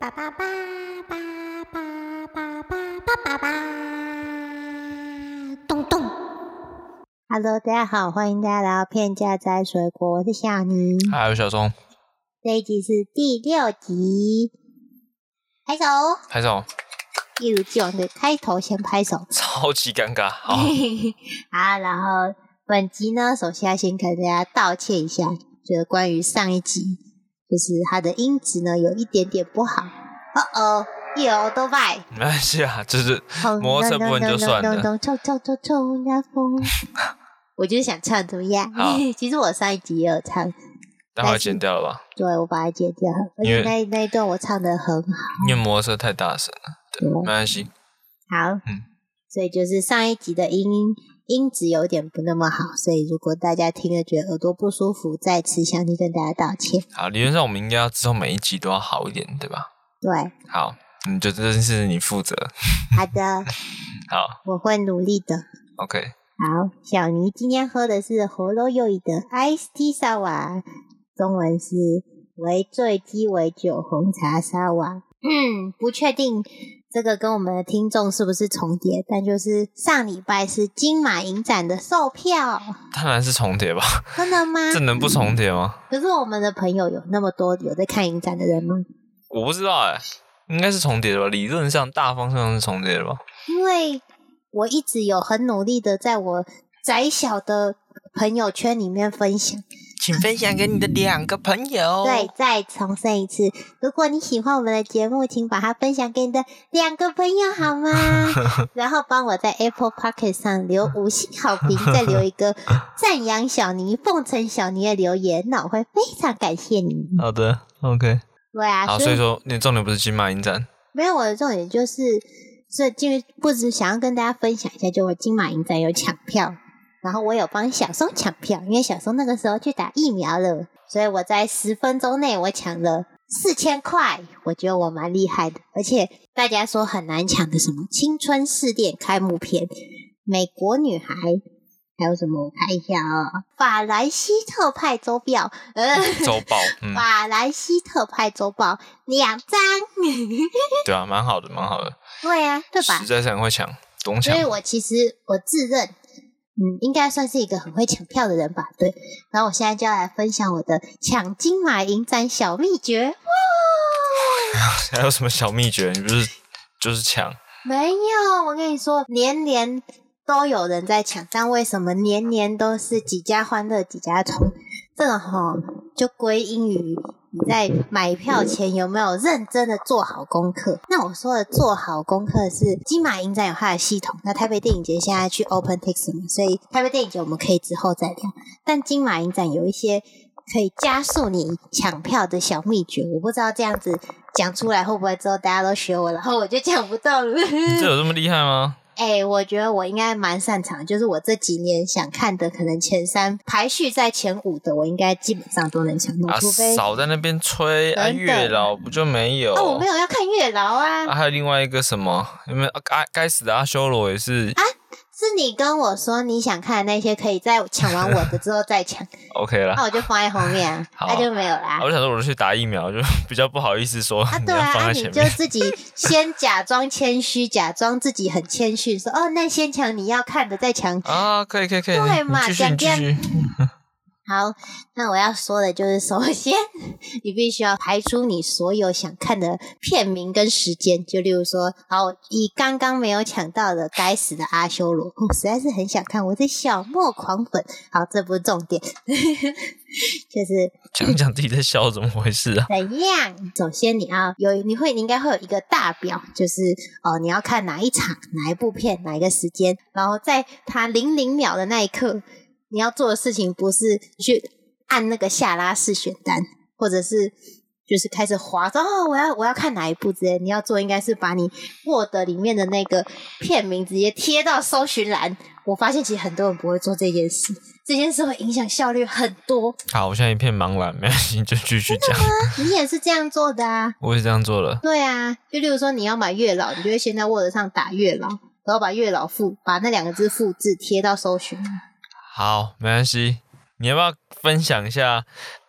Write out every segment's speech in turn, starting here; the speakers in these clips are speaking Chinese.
叭叭叭叭叭叭叭叭叭叭，咚咚。Hello，大家好，欢迎大家来到片价摘水果，我是小宁。还有小松，这一集是第六集，拍手。拍手，一如既往的开头先拍手。超级尴尬。好，好，然后本集呢，首先要先跟大家道歉一下，就是关于上一集，就是它的音质呢有一点点不好。哦哦，有都拜。没关系啊，就是摩托车部分就算了。冲冲冲冲呀风！我就是想唱，怎么样好？其实我上一集也有唱，待会剪掉了吧？对我把它剪掉，而因为且那那一段我唱的很好。因为摩托车太大声了，对，对没关系。好，嗯所以就是上一集的音音质有点不那么好，所以如果大家听了觉得耳朵不舒服，再次向你跟大家道歉。好，理论上我们应该要之后每一集都要好一点，对吧？对，好，嗯，就这件事你负责。好的，好我会努力的。，OK，好，小尼今天喝的是活肉柚的 Ice Tea 沙瓦，中文是为醉鸡尾酒红茶沙瓦。嗯，不确定这个跟我们的听众是不是重叠，但就是上礼拜是金马影展的售票，当然是重叠吧？真的吗？这能不重叠吗？可是我们的朋友有那么多有在看影展的人吗？我不知道哎、应该是重叠的吧？理论上大方向是重叠的吧？因为我一直有很努力的在我窄小的朋友圈里面分享。请分享给你的两个朋友。对，，再重申一次，如果你喜欢我们的节目，请把它分享给你的两个朋友好吗？然后帮我在 Apple Pocket 上留五星好评，再留一个赞扬小尼、奉承小尼的留言，那我会非常感谢你。好的，OK。对啊，好，所以说你的重点不是金马影展，没有我的重点就是，这就不止想要跟大家分享一下，就我金马影展有抢票，然后我有帮小松抢票，因为小松那个时候去打疫苗了，所以我在十分钟内我抢了四千块，我觉得我蛮厉害的，而且大家说很难抢的什么青春试炼开幕片、美国女孩。还有什么？我看一下啊、法兰西特派周报，呃，周报，嗯，法兰西特派周报两张，对啊，蛮好的，蛮好的，对啊，对吧实？在是很会抢，懂抢所以。我其实我自认，嗯，应该算是一个很会抢票的人吧。对，然后我现在就要来分享我的抢金马影展小秘诀。哇，还有什么小秘诀？你不是就是抢？没有，我跟你说，年年都有人在抢，但为什么年年都是几家欢乐几家愁？这个哈、就归因于你在买票前有没有认真的做好功课。那我说的做好功课是金马影展有它的系统，那台北电影节现在去 OpenTix 嘛，所以台北电影节我们可以之后再聊。但金马影展有一些可以加速你抢票的小秘诀，我不知道这样子讲出来会不会之后大家都学我，然后我就抢不到了。这有这么厉害吗？哎、我觉得我应该蛮擅长，就是我这几年想看的，可能前三排序在前五的，我应该基本上都能抢到，啊，除非少在那边吹啊，月老不就没有？啊，我没有要看月老啊，啊，还有另外一个什么？有没有啊该该死的阿修罗也是是你跟我说你想看的那些，可以在抢完我的之后再抢，OK 了那。我就放在后面啊，好那就没有啦啊。我就想说，我就去打疫苗，就 比较不好意思说啊，对啊，啊。你就自己先假装谦虚，假装自己很谦逊，说哦，那先抢你要看的再抢啊，可以可以可以，对嘛你继续你继讲续。好，那我要说的就是，首先你必须要排除你所有想看的片名跟时间，就例如说，好，以刚刚没有抢到的《该死的阿修罗》，我实在是很想看，我是小莫狂粉。好，这不是重点，就是 讲一讲自己在笑，怎么回事啊？怎样？首先你要有，你会你应该会有一个大表，就是哦，你要看哪一场、哪一部片、哪一个时间，然后在它零零秒的那一刻，你要做的事情不是去按那个下拉式选单，或者是就是开始滑说哦，我要我要看哪一部之类，你要做应该是把你 Word 里面的那个片名直接贴到搜寻栏。我发现其实很多人不会做这件事，这件事会影响效率很多。好，我现在一片茫然，没关系，就继续讲。你也是这样做的啊？我也这样做的。对啊，就例如说你要买月老，你就会先在 Word 上打月老，然后把月老复把那两个字复制贴到搜寻。好，没关系。你要不要分享一下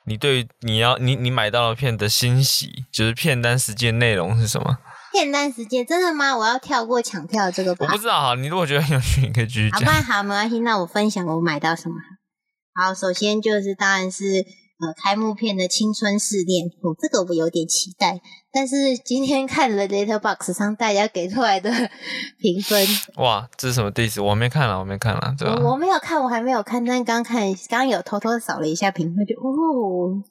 你对你要你你买到的片的欣喜，就是片单时间内容是什么？片单时间真的吗？我要跳过抢票这个吧我不。知道哈，你如果觉得很有趣，你可以继续讲好讲。吧，好，没关系。那我分享我买到什么。好，首先就是当然是呃开幕片的《青春试炼》，哦，这个我有点期待。但是今天看了 Letterbox 上大家给出来的 评分，哇，这是什么 diss？我还没看了，我没看了，对吧？我我没有看，我还没有看，但刚看刚刚有偷偷扫了一下评分，就哦，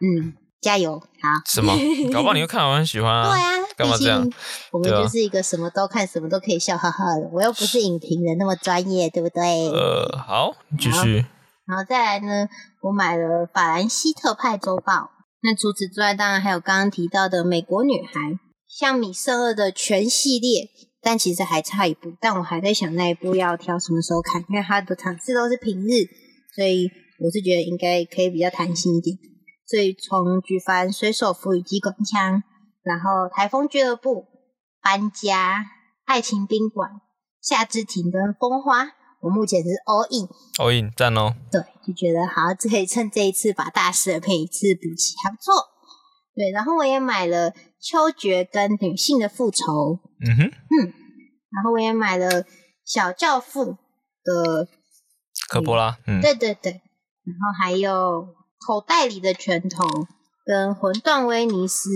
嗯，加油，好。什么？搞不好你会看，我很喜欢啊。对啊，毕干嘛这样竟我们就是一个什么都看、什么都可以笑哈哈的。我又不是影评人那么专业，对不对？呃，好，你继续。然后再来呢，我买了法兰西特派周报。那除此之外，当然还有刚刚提到的美国女孩，像米瑟二的全系列，但其实还差一部。但我还在想那一部要挑什么时候看，因为它的场次都是平日，所以我是觉得应该可以比较弹性一点。所以从举凡水手服与机关枪，然后台风俱乐部、搬家、爱情宾馆、夏之庭跟风花，我目前是 all in。all in 赞哦。对，就觉得好，这可以趁这一次把大师的片一次补齐，还不错。对，然后我也买了《秋决》跟《女性的复仇》，嗯哼，嗯然后我也买了《小教父》的，科波拉，嗯，对对对，然后还有《口袋里的拳头》跟《魂断威尼斯》，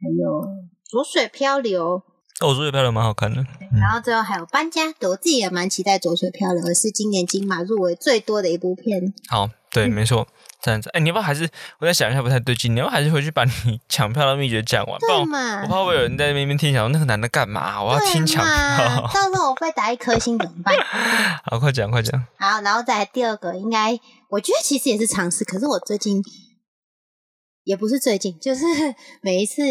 还有《浊水漂流》，哦，我说的漂流蛮好看的。然后最后还有《搬家》，对我自己也蛮期待《浊水漂流》，是今年金马入围最多的一部片。好，对，嗯没错，这样子。哎，你要不要还是我在想一下不太对劲？你要不要还是回去把你 抢票的秘诀讲完？不然我对嘛？我怕会有人在那边听，想说那个男的干嘛？我要听抢票。到时候我被打一颗星怎么办？好，快讲，快讲。好，然后再来第二个，应该我觉得其实也是尝试，可是我最近也不是最近，就是 每一次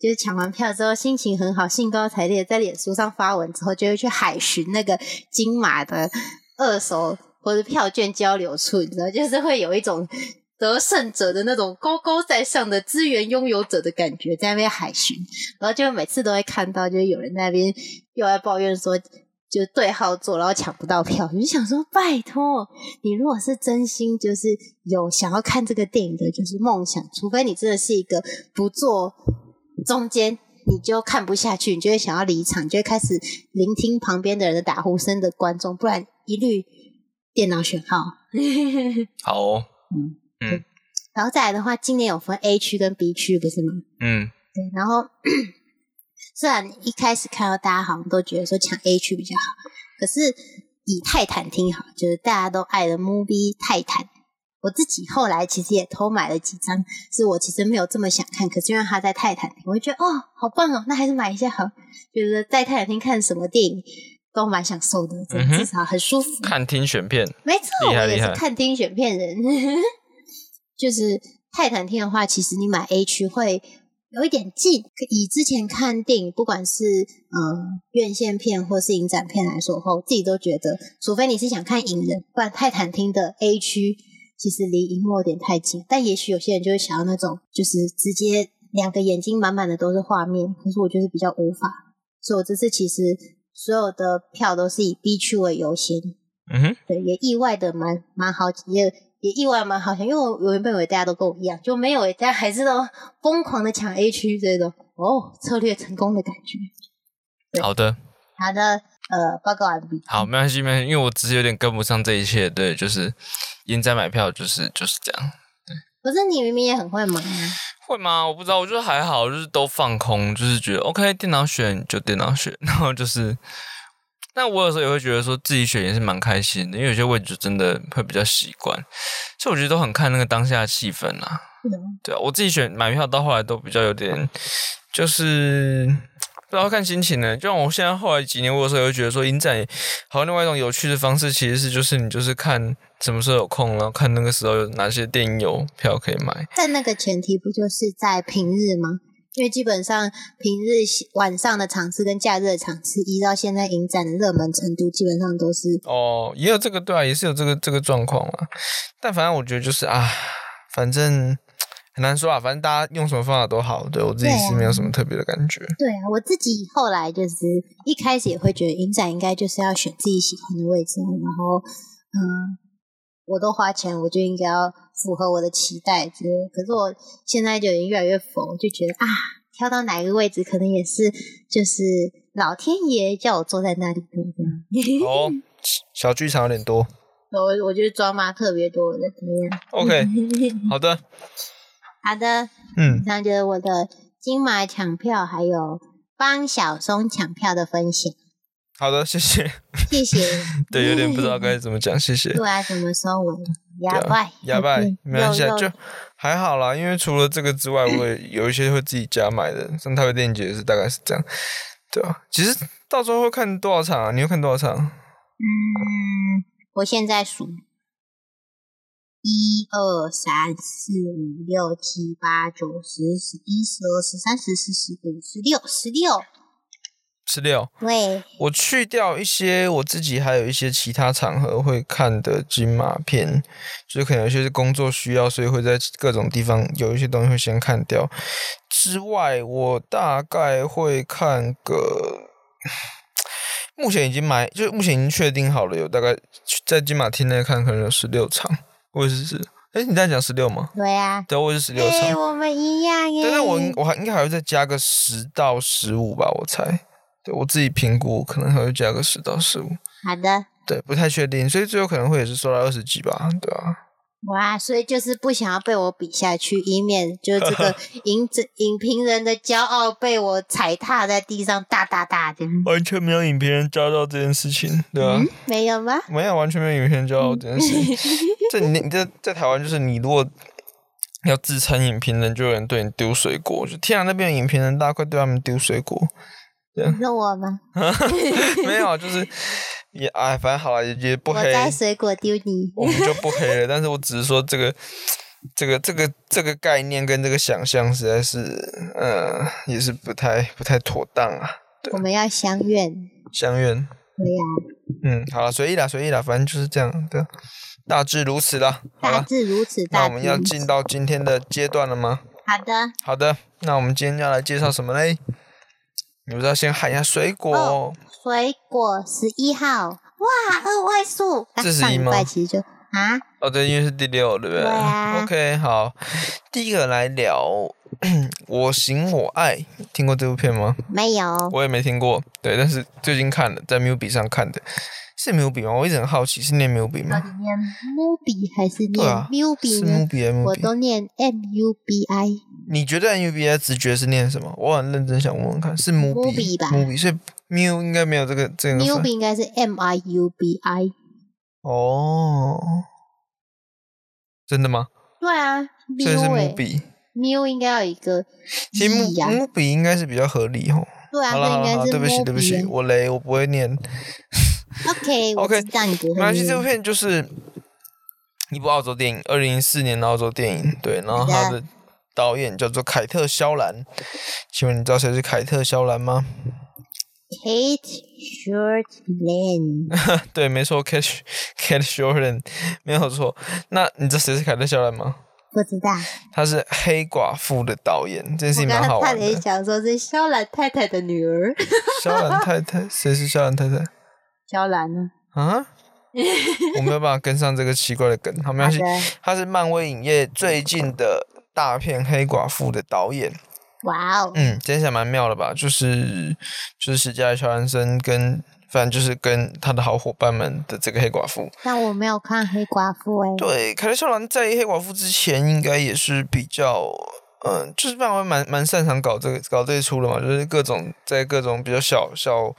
就是抢完票之后心情很好，兴高采烈，在脸书上发文之后，就会去海巡那个金马的二手或者票券交流处，你知道，就是会有一种。得胜者的那种高高在上的资源拥有者的感觉，在那边海巡，然后就每次都会看到，就是有人在那边又在抱怨说，就对号座，然后抢不到票。我就想说，拜托你，如果是真心就是有想要看这个电影的，就是梦想，除非你真的是一个不做中间。你就看不下去，你就会想要离场，你就会开始聆听旁边的人的打呼声的观众，不然一律电脑选号。好哦，然后再来的话，今年有分 A 区跟 B 区，不是吗？嗯，对，然后 虽然一开始看到大家好像都觉得说抢 A 区比较好，可是以泰坦厅好，就是大家都爱的 movie 泰坦。我自己后来其实也偷买了几张，是我其实没有这么想看，可是因为他在泰坦厅，我就觉得哦，好棒哦，那还是买一下好。觉得在泰坦厅看什么电影都蛮享受的，嗯至少很舒服。看听选片，没错，我也是看听选片人。就是泰坦厅的话，其实你买 A 区会有一点近。以之前看电影，不管是呃院线片或是影展片来说的话，我自己都觉得，除非你是想看影人，不然泰坦厅的 A 区其实离荧幕有点太近。但也许有些人就会想要那种，就是直接两个眼睛满满的都是画面，可是我就是比较无法，所以我这次其实所有的票都是以 B 区为优先。嗯哼，对，也意外的蛮蛮好，也也意外蛮好笑，因为我我原本以为大家都跟我一样，就没有，大家还是都疯狂的抢 A 区这种哦，策略成功的感觉。好的，好的，呃，报告完毕。好，没关系，没关系，因为我只是有点跟不上这一切。对，就是赢在买票，就是就是这样。可是你明明也很会忙啊，会吗？我不知道，我觉得还好，就是都放空，就是觉得 OK，电脑选就电脑选，然后就是，但我有时候也会觉得说自己选也是蛮开心的，因为有些位置真的会比较习惯，所以我觉得都很看那个当下的气氛啦。嗯对啊，我自己选买票到后来都比较有点，就是不知道看心情呢。就像我现在后来几年，我有时候也会觉得说，影展好像另外一种有趣的方式，其实是就是你就是看什么时候有空，然后看那个时候有哪些电影有票可以买。但那个前提不就是在平日吗？因为基本上平日晚上的场次跟假日的场次，依照现在影展的热门程度，基本上都是哦，也有这个对啊，也是有这个这个状况啊。但反正我觉得就是啊，反正很难说啊，反正大家用什么方法都好。对我自己是没有什么特别的感觉。对啊，我自己后来就是一开始也会觉得影展应该就是要选自己喜欢的位置，然后嗯，我都花钱，我就应该要符合我的期待之类。可是我现在就已经越来越疯，就觉得啊，挑到哪一个位置，可能也是就是老天爷叫我坐在那里的这样。哦，小剧场有点多。我我觉得装妈特别多的，怎么样？OK，好的，好的，嗯以，上就是我的金马抢票，还有帮小松抢票的分享，好的，谢谢。谢谢。对，有点不知道该怎么讲，谢谢。对啊，怎么收尾？哑巴，哑巴嗯没关系就还好啦。因为除了这个之外，我也 有一些会自己家买的，像台北电影节也是大概是这样，对啊。其实到时候会看多少场啊？你会看多少场？嗯，我现在数一二三四五六七八九十十一十二十三十四十五十六十六。十六。喂，我去掉一些我自己还有一些其他场合会看的金马片，就是可能有些是工作需要，所以会在各种地方有一些东西会先看掉。之外，我大概会看个，目前已经买，就目前已经确定好了，有大概在金马厅内看可能有十六场。我也是，哎，你在讲十六吗？对啊，对，我也是十六哎、场。我们一样耶。但是我应我还应该还会再加个十到十五吧，我猜。对我自己评估，可能还会加个十到十五。好的，对，不太确定，所以最后可能会也是收到二十几吧，对啊。哇，所以就是不想要被我比下去，以免就是这个 影这影评人的骄傲被我踩踏在地上，大大大的。完全没有影评人骄傲这件事情，对啊，嗯，没有吗？没有完全没有影评人骄傲这件事情。这你你在在台湾，就是你如果要自称影评人，就有人对你丢水果，就天啊，那边的影评人，大家快对他们丢水果。那我吗？没有啊，就是也哎，反正好了，也也不我黑，在水果丢你。我们就不黑了。但是我只是说这个。这个这个这个概念跟这个想象实在是，呃，也是不太不太妥当啊。我们要相愿。相怨，对呀、嗯，好了，随意啦，随意啦，反正就是这样的，大致如此啦。大，致如此。大那我们要进到今天的阶段了吗？好的，好的，那我们今天要来介绍什么嘞？你不是要先喊一下水果？哦水果十一号，哇，二位数。啊这是上一吗其实就啊，哦，对，因为是第六，对不对？对啊 OK，好，第一个来聊《我行我爱》，听过这部片吗？没有。我也没听过，对，但是最近看了，在 m u b i 上看的，是 m u b 吗？我一直很好奇，是念 m u b 吗？念 Mubi 还是念对啊 Mubi 是呢？m u b 我 m u b 都念 M U B I。你觉得 M U B I 直觉是念什么？我很认真想问问看，是 m u b Mubi 吧 m u b 所以 mu 应该没有这个这个分 Mubi 应该是 M I U B I。哦，真的吗？对啊所以是 Mu m 哎 u b i Mu 应该有一个其实 m u b 应该是比较合理哦。对啊，好了好了对不起对不起，Mubi 我雷，我不会念。OK，我 OK，知道你不会没关系，这部。片就是一部澳洲电影，二零一四年的澳洲电影，对，然后它的导演叫做凯特·肖兰。请问你知道谁是凯特·肖兰吗？Kate Shortland，对，没错，Kate Kate Shortland 没有错。那你知道谁是凯特·肖兰吗？不知道。他是《黑寡妇》的导演，这件事我情蛮刚刚差点好玩的。想说是肖兰太太的女儿。肖兰太太，谁是肖兰太太肖兰呢？啊？我没有办法跟上这个奇怪的梗，好，没关系。他是漫威影业最近的大片《黑寡妇》的导演。哇哦，嗯，这起来蛮妙的吧？就是就是史嘉丽·乔安森跟反正就是跟他的好伙伴们的这个黑寡妇。但我没有看黑寡妇哎。对，凯特·肖兰在黑寡妇之前应该也是比较。嗯，就是漫威蛮蛮擅长搞这个搞这一出的嘛，就是各种在各种比较小小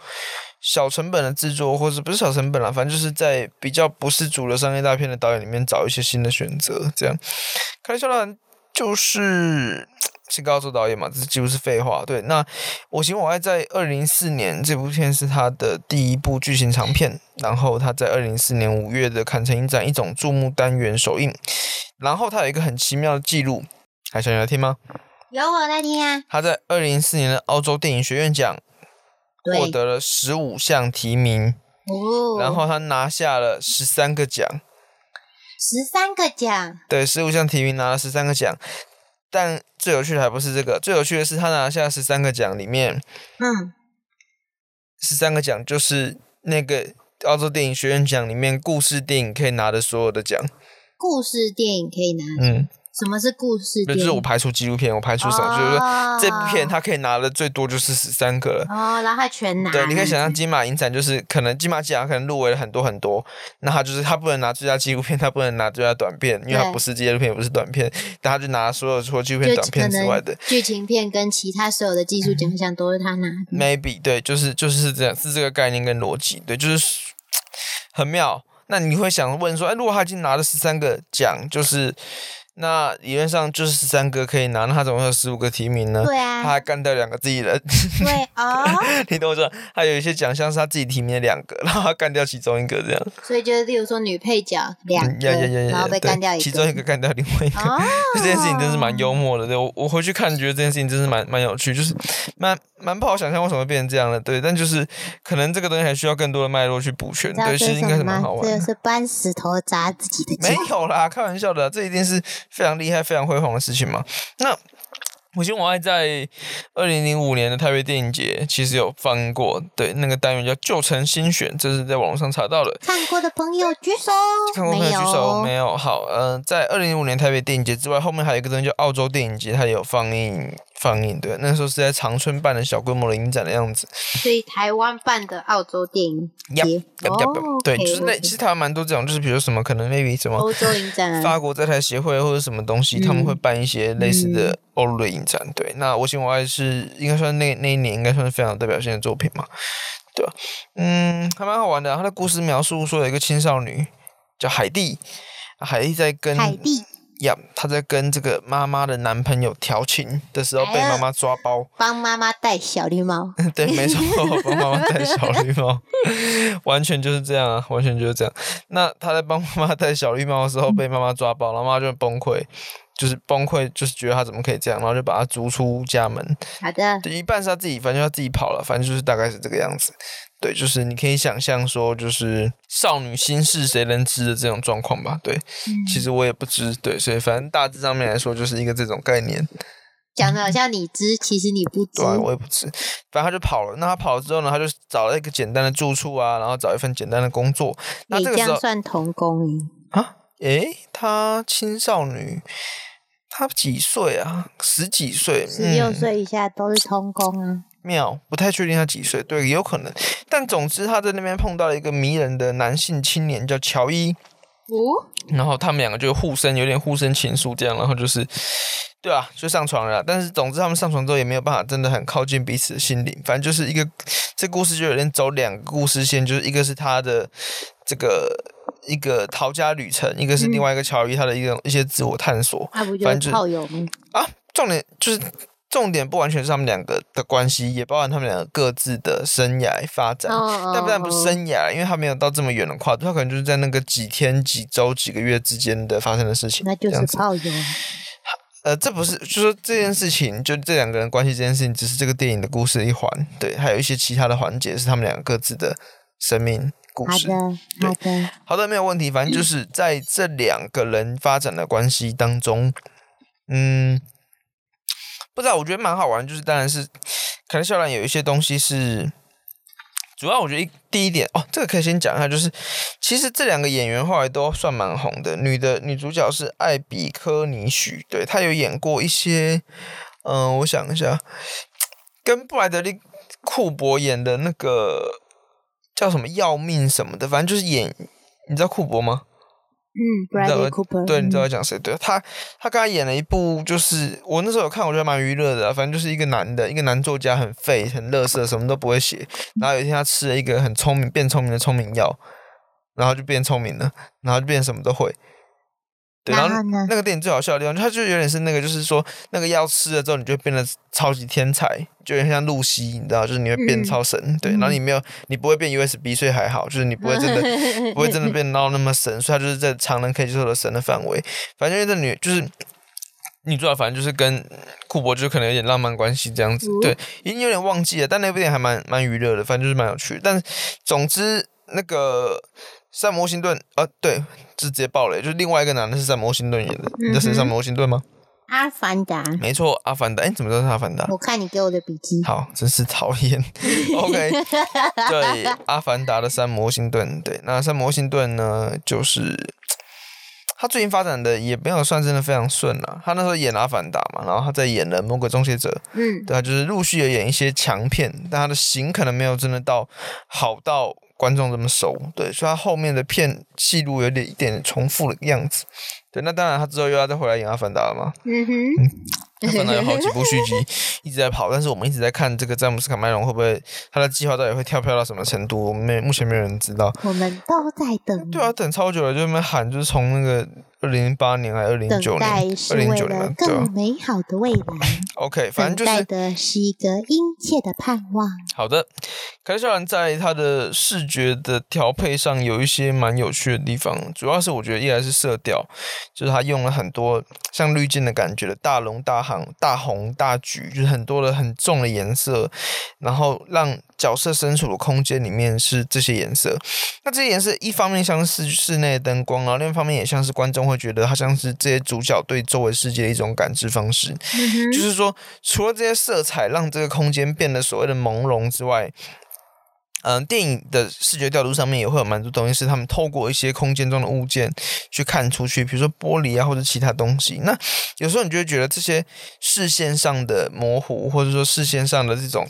小成本的制作，或者不是小成本啦，反正就是在比较不是主流商业大片的导演里面找一些新的选择。这样，凯特·肖兰就是 是个澳洲导演嘛，这几乎是废话。对，那《我行我爱》在二零零四年这部片是他的第一部剧情长片，然后他在二零零四年五月的坎城影展一种注目单元首映，然后他有一个很奇妙的记录，还想要听吗？有我在听啊。他在二零零四年的澳洲电影学院奖获，得了十五项提名，哦，然后他拿下了十三个奖，十三个奖，对，十五项提名拿了十三个奖。但最有趣的还不是这个，最有趣的是他拿下十三个奖里面，嗯，十三个奖就是那个澳洲电影学院奖里面故事电影可以拿的所有的奖。故事电影可以拿，嗯，什么是故事就？是我排除纪录片，我排除什么，就是说哦这部片它可以拿的最多就是十三个了。哦，然后他全拿，对，你可以想象金马影展就是可能金马奖可能入围了很多很多，那他就是他不能拿最佳纪录片，他不能拿最佳短片，因为他不是纪录片，也不是短片，但他就拿所有除了纪录片、短片之外的剧情片跟其他所有的技术奖项都是他拿的。maybe 对，就是就是这样，是这个概念跟逻辑，对，就是 很妙。那你会想问说，哎，如果他已经拿了十三个奖，就是那理论上就是十三个可以拿，那他怎么会有十五个提名呢？对啊他啊，还干掉两个自己人，对哦，你懂我说？他有一些奖项是他自己提名的两个，然后他干掉其中一个，这样。所以就是例如说女配角两个，然后被干掉一个，其中一个干掉另外一个。这件事情真是蛮幽默的，对我我回去看，觉得这件事情真是蛮蛮有趣，就是蛮蛮不好想象为什么会变成这样的，对，但就是可能这个东西还需要更多的脉络去补全，对，其实应该是？蛮好玩的。是搬石头砸自己的没。有啦，开玩笑的，这一定是非常厉害、非常辉煌的事情嘛。那我希望我爱在二零零五年的台北电影节其实有放映过，对，那个单元叫《旧城新选》，这是在网络上查到的。看过的朋友举手，看过朋友举手，没有。有。好，呃，在二零零五年台北电影节之外，后面还有一个东西叫澳洲电影节，它也有放映放映。对，那时候是在长春办的小规模的影展的样子。所以台湾办的澳洲电影节对就是那其实台湾蛮多这种，就是比如说什么可能 maybe 什么欧洲影展啊法国在台协会或者什么东西，他们会办一些类似的欧陆的影展。对，那《我心我爱》是应该算那那一年应该算是非常有代表性的作品嘛，对吧？嗯，还蛮好玩的啊。他的故事描述说有一个青少女叫海蒂，海蒂在跟海蒂呀她在跟这个妈妈的男朋友调情的时候被妈妈抓包。帮妈妈戴小绿帽，对，没错，帮妈妈戴小绿帽，完全就是这样啊，完全就是这样。那他在帮妈妈戴小绿帽的时候被妈妈抓包，然后妈妈就崩溃，就是崩溃，就是觉得他怎么可以这样，然后就把他逐出家门。好的，对，一半是他自己，反正他自己跑了，反正就是大概是这个样子。对，就是你可以想象说，就是少女心事谁能知的这种状况吧？对，其实我也不知，对，所以反正大致上面来说，就是一个这种概念。讲的好像你知，其实你不知对、。啊，我也不知。反正他就跑了。那他跑了之后呢，他就找了一个简单的住处啊，然后找一份简单的工作。那你这这个时候样算童工诶，啊，诶，她青少女，她几岁啊？十几岁，十六嗯岁以下都是童工啊。妙，不太确定他几岁，对，有可能。但总之，他在那边碰到了一个迷人的男性青年，叫乔伊。哦，然后他们两个就互生，有点互生情愫这样，然后就是，对啊，就上床了。但是总之他们上床之后也没有办法真的很靠近彼此的心灵，反正就是一个这故事就有点走两个故事线，就是一个是他的这个一个逃家旅程，一个是另外一个乔伊他的一个一些自我探索那不就是反正炮友吗？啊。重点就是重点不完全是他们两个的关系，也包含他们两个各自的生涯发展。哦但不但不是生涯，因为他没有到这么远的跨度，他可能就是在那个几天、几周、几个月之间的发生的事情。那就是这样子。呃，这不是，就说这件事情，就这两个人关系这件事情，只是这个电影的故事的一环。对，还有一些其他的环节是他们两个各自的生命故事。好的，好的。好的，没有问题。反正就是在这两个人发展的关系当中，嗯，不知道，我觉得蛮好玩。就是当然是，可能笑兰有一些东西是，主要我觉得第一点哦，这个可以先讲一下，就是其实这两个演员后来都算蛮红的。女的女主角是艾比科尼许，对她有演过一些，嗯、我想一下，跟布莱德利库珀演的那个叫什么要命什么的，反正就是演，你知道库珀吗？嗯，Bradley Cooper。对，你知道嗯在讲谁？对他，他刚才演了一部，就是我那时候有看，我觉得蛮娱乐的啊、反正就是一个男的，一个男作家，很废，很乐色，什么都不会写。然后有一天他吃了一个很聪明、变聪明的聪明药，然后就变聪明了，然后就变什么都会。对，然后那个电影最好笑的地方，它就有点是那个，就是说那个药吃了之后，你就会变得超级天才，就有点像露西，你知道，就是你会变嗯超神。对，然后你没有，你不会变 USB，所以还好，就是你不会真的 不会真的变到那么神，所以它就是在常人可以接受的神的范围。反正因为这女就是女主角，反正就是跟库珀就可能有点浪漫关系这样子。哦对，已经有点忘记了，但那部电影还蛮蛮娱乐的，反正就是蛮有趣的。但总之，那个山姆·沃辛顿，呃，对，就直接爆雷，就是另外一个男的是山姆·沃辛顿演的。你知道谁是山姆·沃辛顿吗？阿凡达，没错，《阿凡达》。哎，怎么知道是《阿凡达》？我看你给我的笔记。好，真是讨厌。OK，对，《阿凡达》的三魔星盾，对，那三魔星盾呢，就是他最近发展的也没有算真的非常顺啊。他那时候演《阿凡达》嘛，然后他在演了《魔鬼终结者》，嗯，对啊，就是陆续的演一些强片，但他的型可能没有真的到好到观众这么熟，对，所以他后面的片戏路有点一点重复的样子。对，那当然，他之后又要再回来演《阿凡达》了嘛。嗯哼。他本来有好几部续集一直在跑，但是我们一直在看这个詹姆斯卡麦隆会不会他的计划到底会跳票到什么程度？我们没目前没有人知道。我们都在等。对啊，等超久了，就那边喊，就是从那个二零零八年还是二零九年，二零九年，更美好的未来。OK，反正就是的是一个殷切的盼望。好的，凯特·肖兰在他的视觉的调配上有一些蛮有趣的地方，主要是我觉得依然是色调，就是他用了很多像滤镜的感觉的大龙大。大红大橘，就是很多的很重的颜色，然后让角色身处的空间里面是这些颜色。那这些颜色一方面像是室内灯光，然后另一方面也像是观众会觉得它像是这些主角对周围世界的一种感知方式。就是说，除了这些色彩让这个空间变得所谓的朦胧之外。嗯，电影的视觉调度上面也会有蛮多东西，是他们透过一些空间中的物件去看出去，比如说玻璃啊或者其他东西。那有时候你就会觉得这些视线上的模糊，或者说视线上的这种。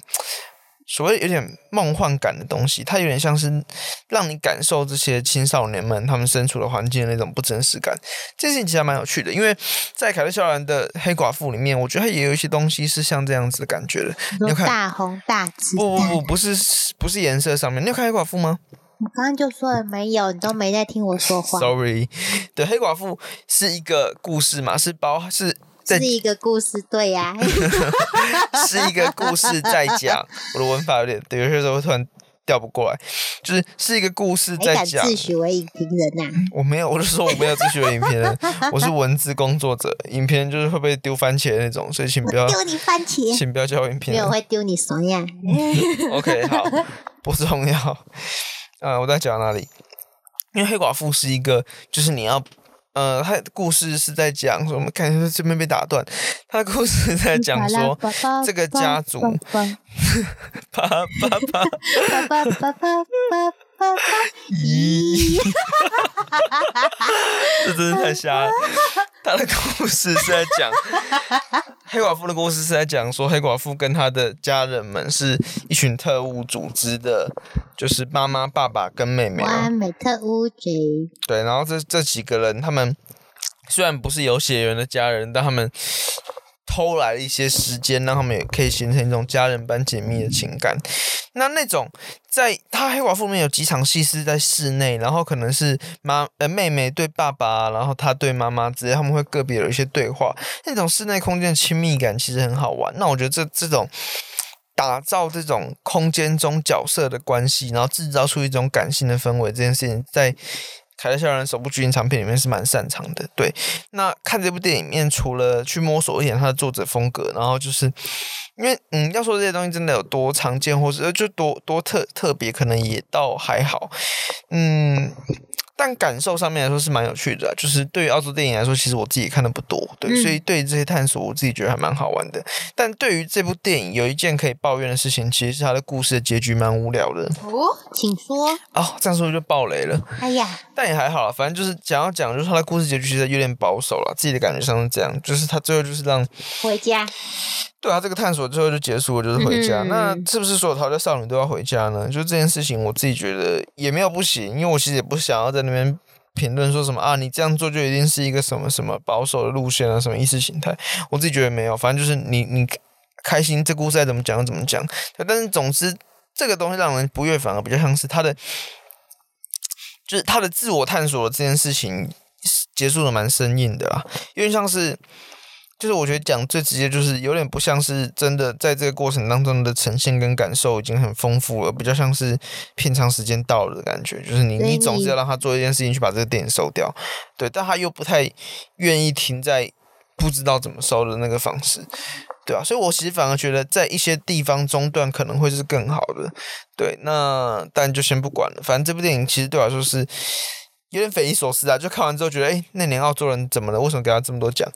所谓有点梦幻感的东西，它有点像是让你感受这些青少年们他们身处的环境的那种不真实感。这件事情其实蛮有趣的，因为在凯特·肖兰的《黑寡妇》里面，我觉得它也有一些东西是像这样子的感觉的。你看大红大紫？不不不，不是不是颜色上面。你有看《黑寡妇》吗？我刚刚就说了没有，你都没在听我说话。Sorry，对，《黑寡妇》是一个故事嘛，是包是。是一个故事，对呀，是一个故事在讲。我的文法有点，有些时候突然调不过来，就是是一个故事在讲。自诩为影评人呐？我没有，我就说我没有自诩为影评人，我是文字工作者。影评就是会被丢番茄那种，所以请不要丢你番茄，请不要叫我影评人，没有会丢你什么呀？OK，好，不重要。啊，我在讲哪里？因为黑寡妇是一个，就是你要。呃，他的故事是在讲说，我们看这边被打断。他的故事在讲说，这个家族，咦，这真是太瞎了！他的故事是在讲 黑寡妇的故事，是在讲说黑寡妇跟他的家人们是一群特务组织的，就是妈妈、爸爸跟妹妹。完美特务局。对，然后这这几个人，他们虽然不是有血缘的家人，但他们。偷来了一些时间，让他们也可以形成一种家人般紧密的情感。那那种在他黑寡妇里面有几场戏是在室内，然后可能是妈呃妹妹对爸爸，然后他对妈妈之类，他们会个别有一些对话。那种室内空间的亲密感其实很好玩。那我觉得这这种打造这种空间中角色的关系，然后制造出一种感性的氛围，这件事情在。凯特·肖兰首部剧情长片里面是蛮擅长的，对。那看这部电影面，除了去摸索一点他的作者风格，然后就是因为，嗯，要说这些东西真的有多常见，或是就多多特特别，可能也倒还好，嗯。但感受上面来说是蛮有趣的，就是对于澳洲电影来说，其实我自己看的不多，对，所以对于这些探索，我自己觉得还蛮好玩的。但对于这部电影，有一件可以抱怨的事情，其实是它的故事的结局蛮无聊的。哦，请说。哦，这样说就爆雷了。哎呀，但也还好，反正就是想要讲，就是他的故事结局其实有点保守了，自己的感觉上是这样，就是他最后就是让回家。对啊，这个探索最后就结束了，就是回家。那是不是所有逃家少女都要回家呢？就这件事情，我自己觉得也没有不行，因为我其实也不想要在那边评论说什么啊，你这样做就一定是一个什么什么保守的路线啊，什么意识形态。我自己觉得没有，反正就是你你开心，这故事再怎么讲怎么讲。但是总之，这个东西让人不悦，反而比较像是他的，就是他的自我探索这件事情结束的蛮生硬的啦，因为像是。就是我觉得讲最直接，就是有点不像是真的在这个过程当中的呈现跟感受已经很丰富了，比较像是片长时间到了的感觉。就是你你总是要让他做一件事情去把这个电影收掉，对，但他又不太愿意停在不知道怎么收的那个方式，对啊？所以我其实反而觉得在一些地方中断可能会是更好的，对。那但就先不管了，反正这部电影其实对我来说是。有点匪夷所思啊！就看完之后觉得，哎，那年澳洲人怎么了？为什么给他这么多奖？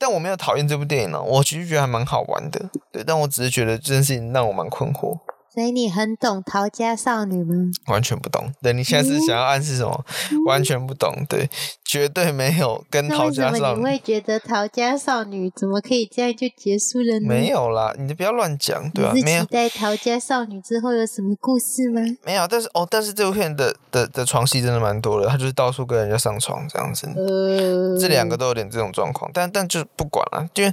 但我没有讨厌这部电影呢，我其实觉得还蛮好玩的，对，但我只是觉得这件事情让我蛮困惑。所以你很懂逃家少女吗？完全不懂。对你现在是想要暗示什么？完全不懂。对，绝对没有跟逃家少女。你会觉得逃家少女怎么可以这样就结束了呢？没有啦，你就不要乱讲，对吧？没有。期待逃家少女之后有什么故事吗？没有，但是哦，但是这部片的的的床戏真的蛮多的，他就是到处跟人家上床这样子。呃，这两个都有点这种状况，但但就不管了，因为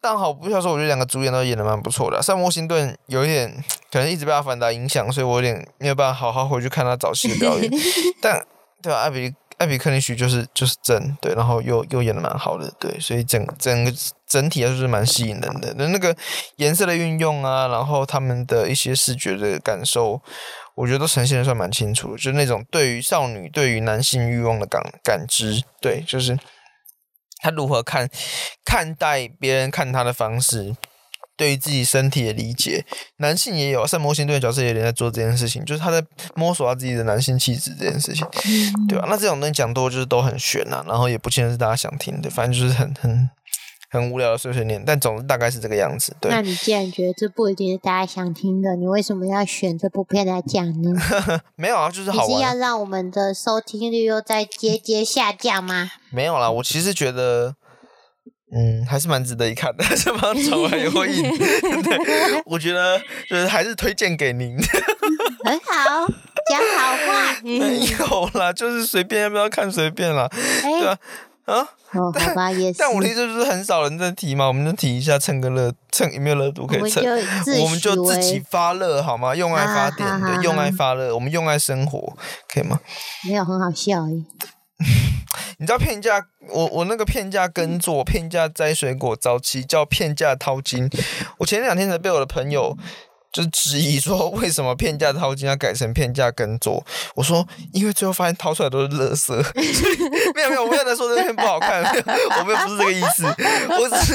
但好不需要说，我觉得两个主演都演的蛮不错的。像莫辛顿有一点。可能一直被阿凡达影响，所以我有点没有办法好好回去看他早期的表演。但对吧？艾比艾比克林许就是就是真对，然后又又演的蛮好的，对，所以整整个整体来说是蛮吸引人的。那那个颜色的运用啊，然后他们的一些视觉的感受，我觉得都呈现的算蛮清楚。就是那种对于少女、对于男性欲望的感感知，对，就是他如何看看待别人看他的方式。对于自己身体的理解，男性也有，像模型对角色也有在做这件事情，就是他在摸索他自己的男性气质这件事情，对吧？那这种东西讲多就是都很悬呐，然后也不见得是大家想听的，反正就是很很很无聊的碎碎念，但总之大概是这个样子。对，那你既然觉得这部一定是大家想听的，你为什么要选这部片来讲呢？没有啊，就是好玩。是要让我们的收听率又在节节下降吗？没有啦，我其实觉得。嗯，还是蛮值得一看的，这帮 丑还有印，对，我觉得就是还是推荐给您。很好，讲好话。没有啦，就是随便要不要看随便啦。对啊，啊，好吧，也是。但我的意思就是很少人在提嘛，我们就提一下，蹭个热，蹭有没有热度可以蹭？我们就自己发热好吗？用爱发电，对，用爱发热，我们用爱生活，可以吗？没有，很好笑而已。你知道片价？我我那个片价耕作、片价摘水果，早期叫片价掏金。我前两天才被我的朋友就质疑说，为什么片价掏金要改成片价耕作？我说，因为最后发现掏出来都是垃圾。没有没有，我没有在说这片不好看，我们不是这个意思。我只是，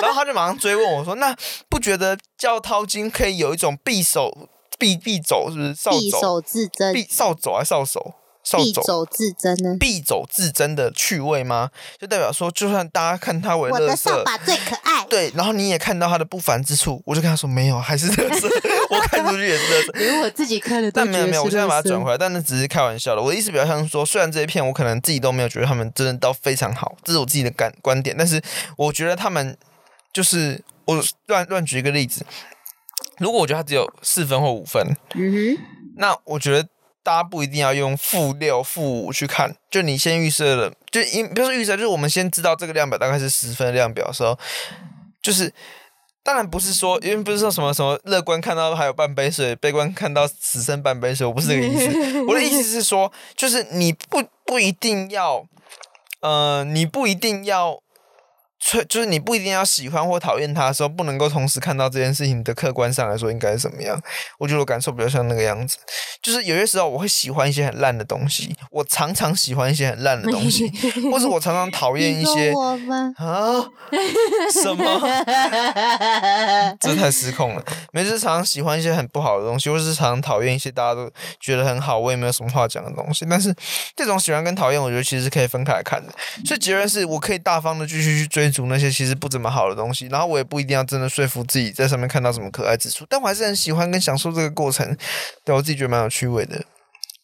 然后他就马上追问我说：“那不觉得叫掏金可以有一种匕首？”匕匕走是不是？匕首自珍，必扫帚还是扫帚？匕首自珍呢？匕首自珍的趣味吗？就代表说，就算大家看他为我的扫把最可爱，对，然后你也看到他的不凡之处，我就跟他说没有，还是乐色，我看出去也是乐色。连我自己看的，但没有没有，我现在把它转回来，但那只是开玩笑的。我的意思比较像说，虽然这一片我可能自己都没有觉得他们真的到非常好，这是我自己的感观点，但是我觉得他们就是我乱乱举一个例子。如果我觉得它只有四分或五分，嗯哼，那我觉得大家不一定要用负六、负五去看。就你先预设了，就因不是预设，就是我们先知道这个量表大概是十分量表的时候，就是当然不是说，因为不是说什么什么乐观看到还有半杯水，悲观看到只剩半杯水，我不是这个意思。我的意思是说，就是你不不一定要，呃，你不一定要。就是你不一定要喜欢或讨厌他的时候，不能够同时看到这件事情的客观上来说应该是怎么样。我觉得我感受比较像那个样子，就是有些时候我会喜欢一些很烂的东西，我常常喜欢一些很烂的东西，或是我常常讨厌一些啊什么？这太失控了。每次常常喜欢一些很不好的东西，或是常常讨厌一些大家都觉得很好，我也没有什么话讲的东西。但是这种喜欢跟讨厌，我觉得其实是可以分开来看的。所以结论是我可以大方的继续去追。逐那些其实不怎么好的东西，然后我也不一定要真的说服自己在上面看到什么可爱之处，但我还是很喜欢跟享受这个过程，对我自己觉得蛮有趣味的，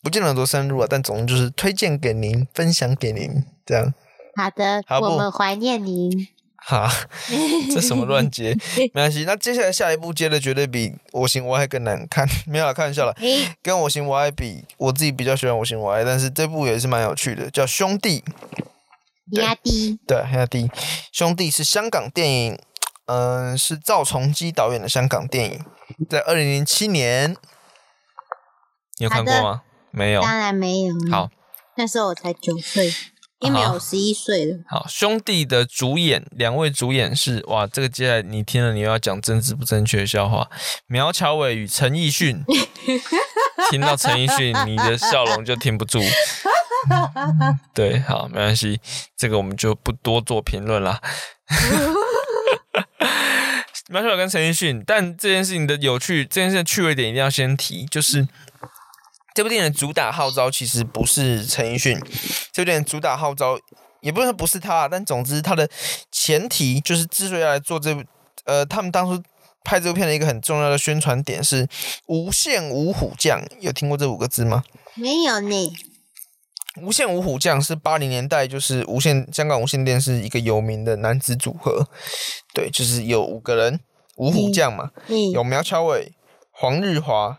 不见得多深入啊，但总之就是推荐给您，分享给您，这样。好的，我们怀念您。哈，这什么乱接？没关系，那接下来下一步接的绝对比我行我爱更难看，没有开玩笑了。跟我行我爱比，我自己比较喜欢我行我爱，但是这部也是蛮有趣的，叫兄弟。压低。对压低。兄弟是香港电影，嗯，是赵崇基导演的香港电影，在二零零七年，你有看过吗？没有，当然没有。好，那时候我才九岁，因为我十一岁了。好，兄弟的主演两位主演是哇，这个接下来你听了你又要讲政治不正确的笑话，苗侨伟与陈奕迅。听到陈奕迅，你的笑容就停不住。对，好，没关系，这个我们就不多做评论了。苗侨伟跟陈奕迅，但这件事情的有趣，这件事的趣味点一定要先提，就是这部电影的主打号召其实不是陈奕迅，这部电影主打号召也不能说不是他啊，但总之他的前提就是之所以要来做这部，呃，他们当初拍这部片的一个很重要的宣传点是“无限五虎将”，有听过这五个字吗？没有呢。无限五虎将是八零年代，就是无线香港无线电视一个有名的男子组合，对，就是有五个人，五虎将嘛，嗯，有苗侨伟、黄日华、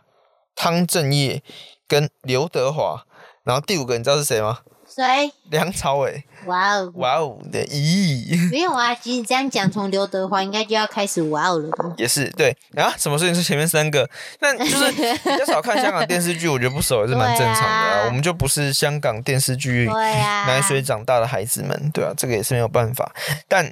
汤镇业跟刘德华，然后第五个你知道是谁吗？谁？梁朝伟。哇哦，哇哦的咦，没有啊，其实这样讲，从刘德华应该就要开始哇哦了吧？也是对啊，什么事情是前面三个？那就是比较少看香港电视剧，我觉得不熟也是蛮正常的啊。啊我们就不是香港电视剧奶水长大的孩子们，对啊，这个也是没有办法。但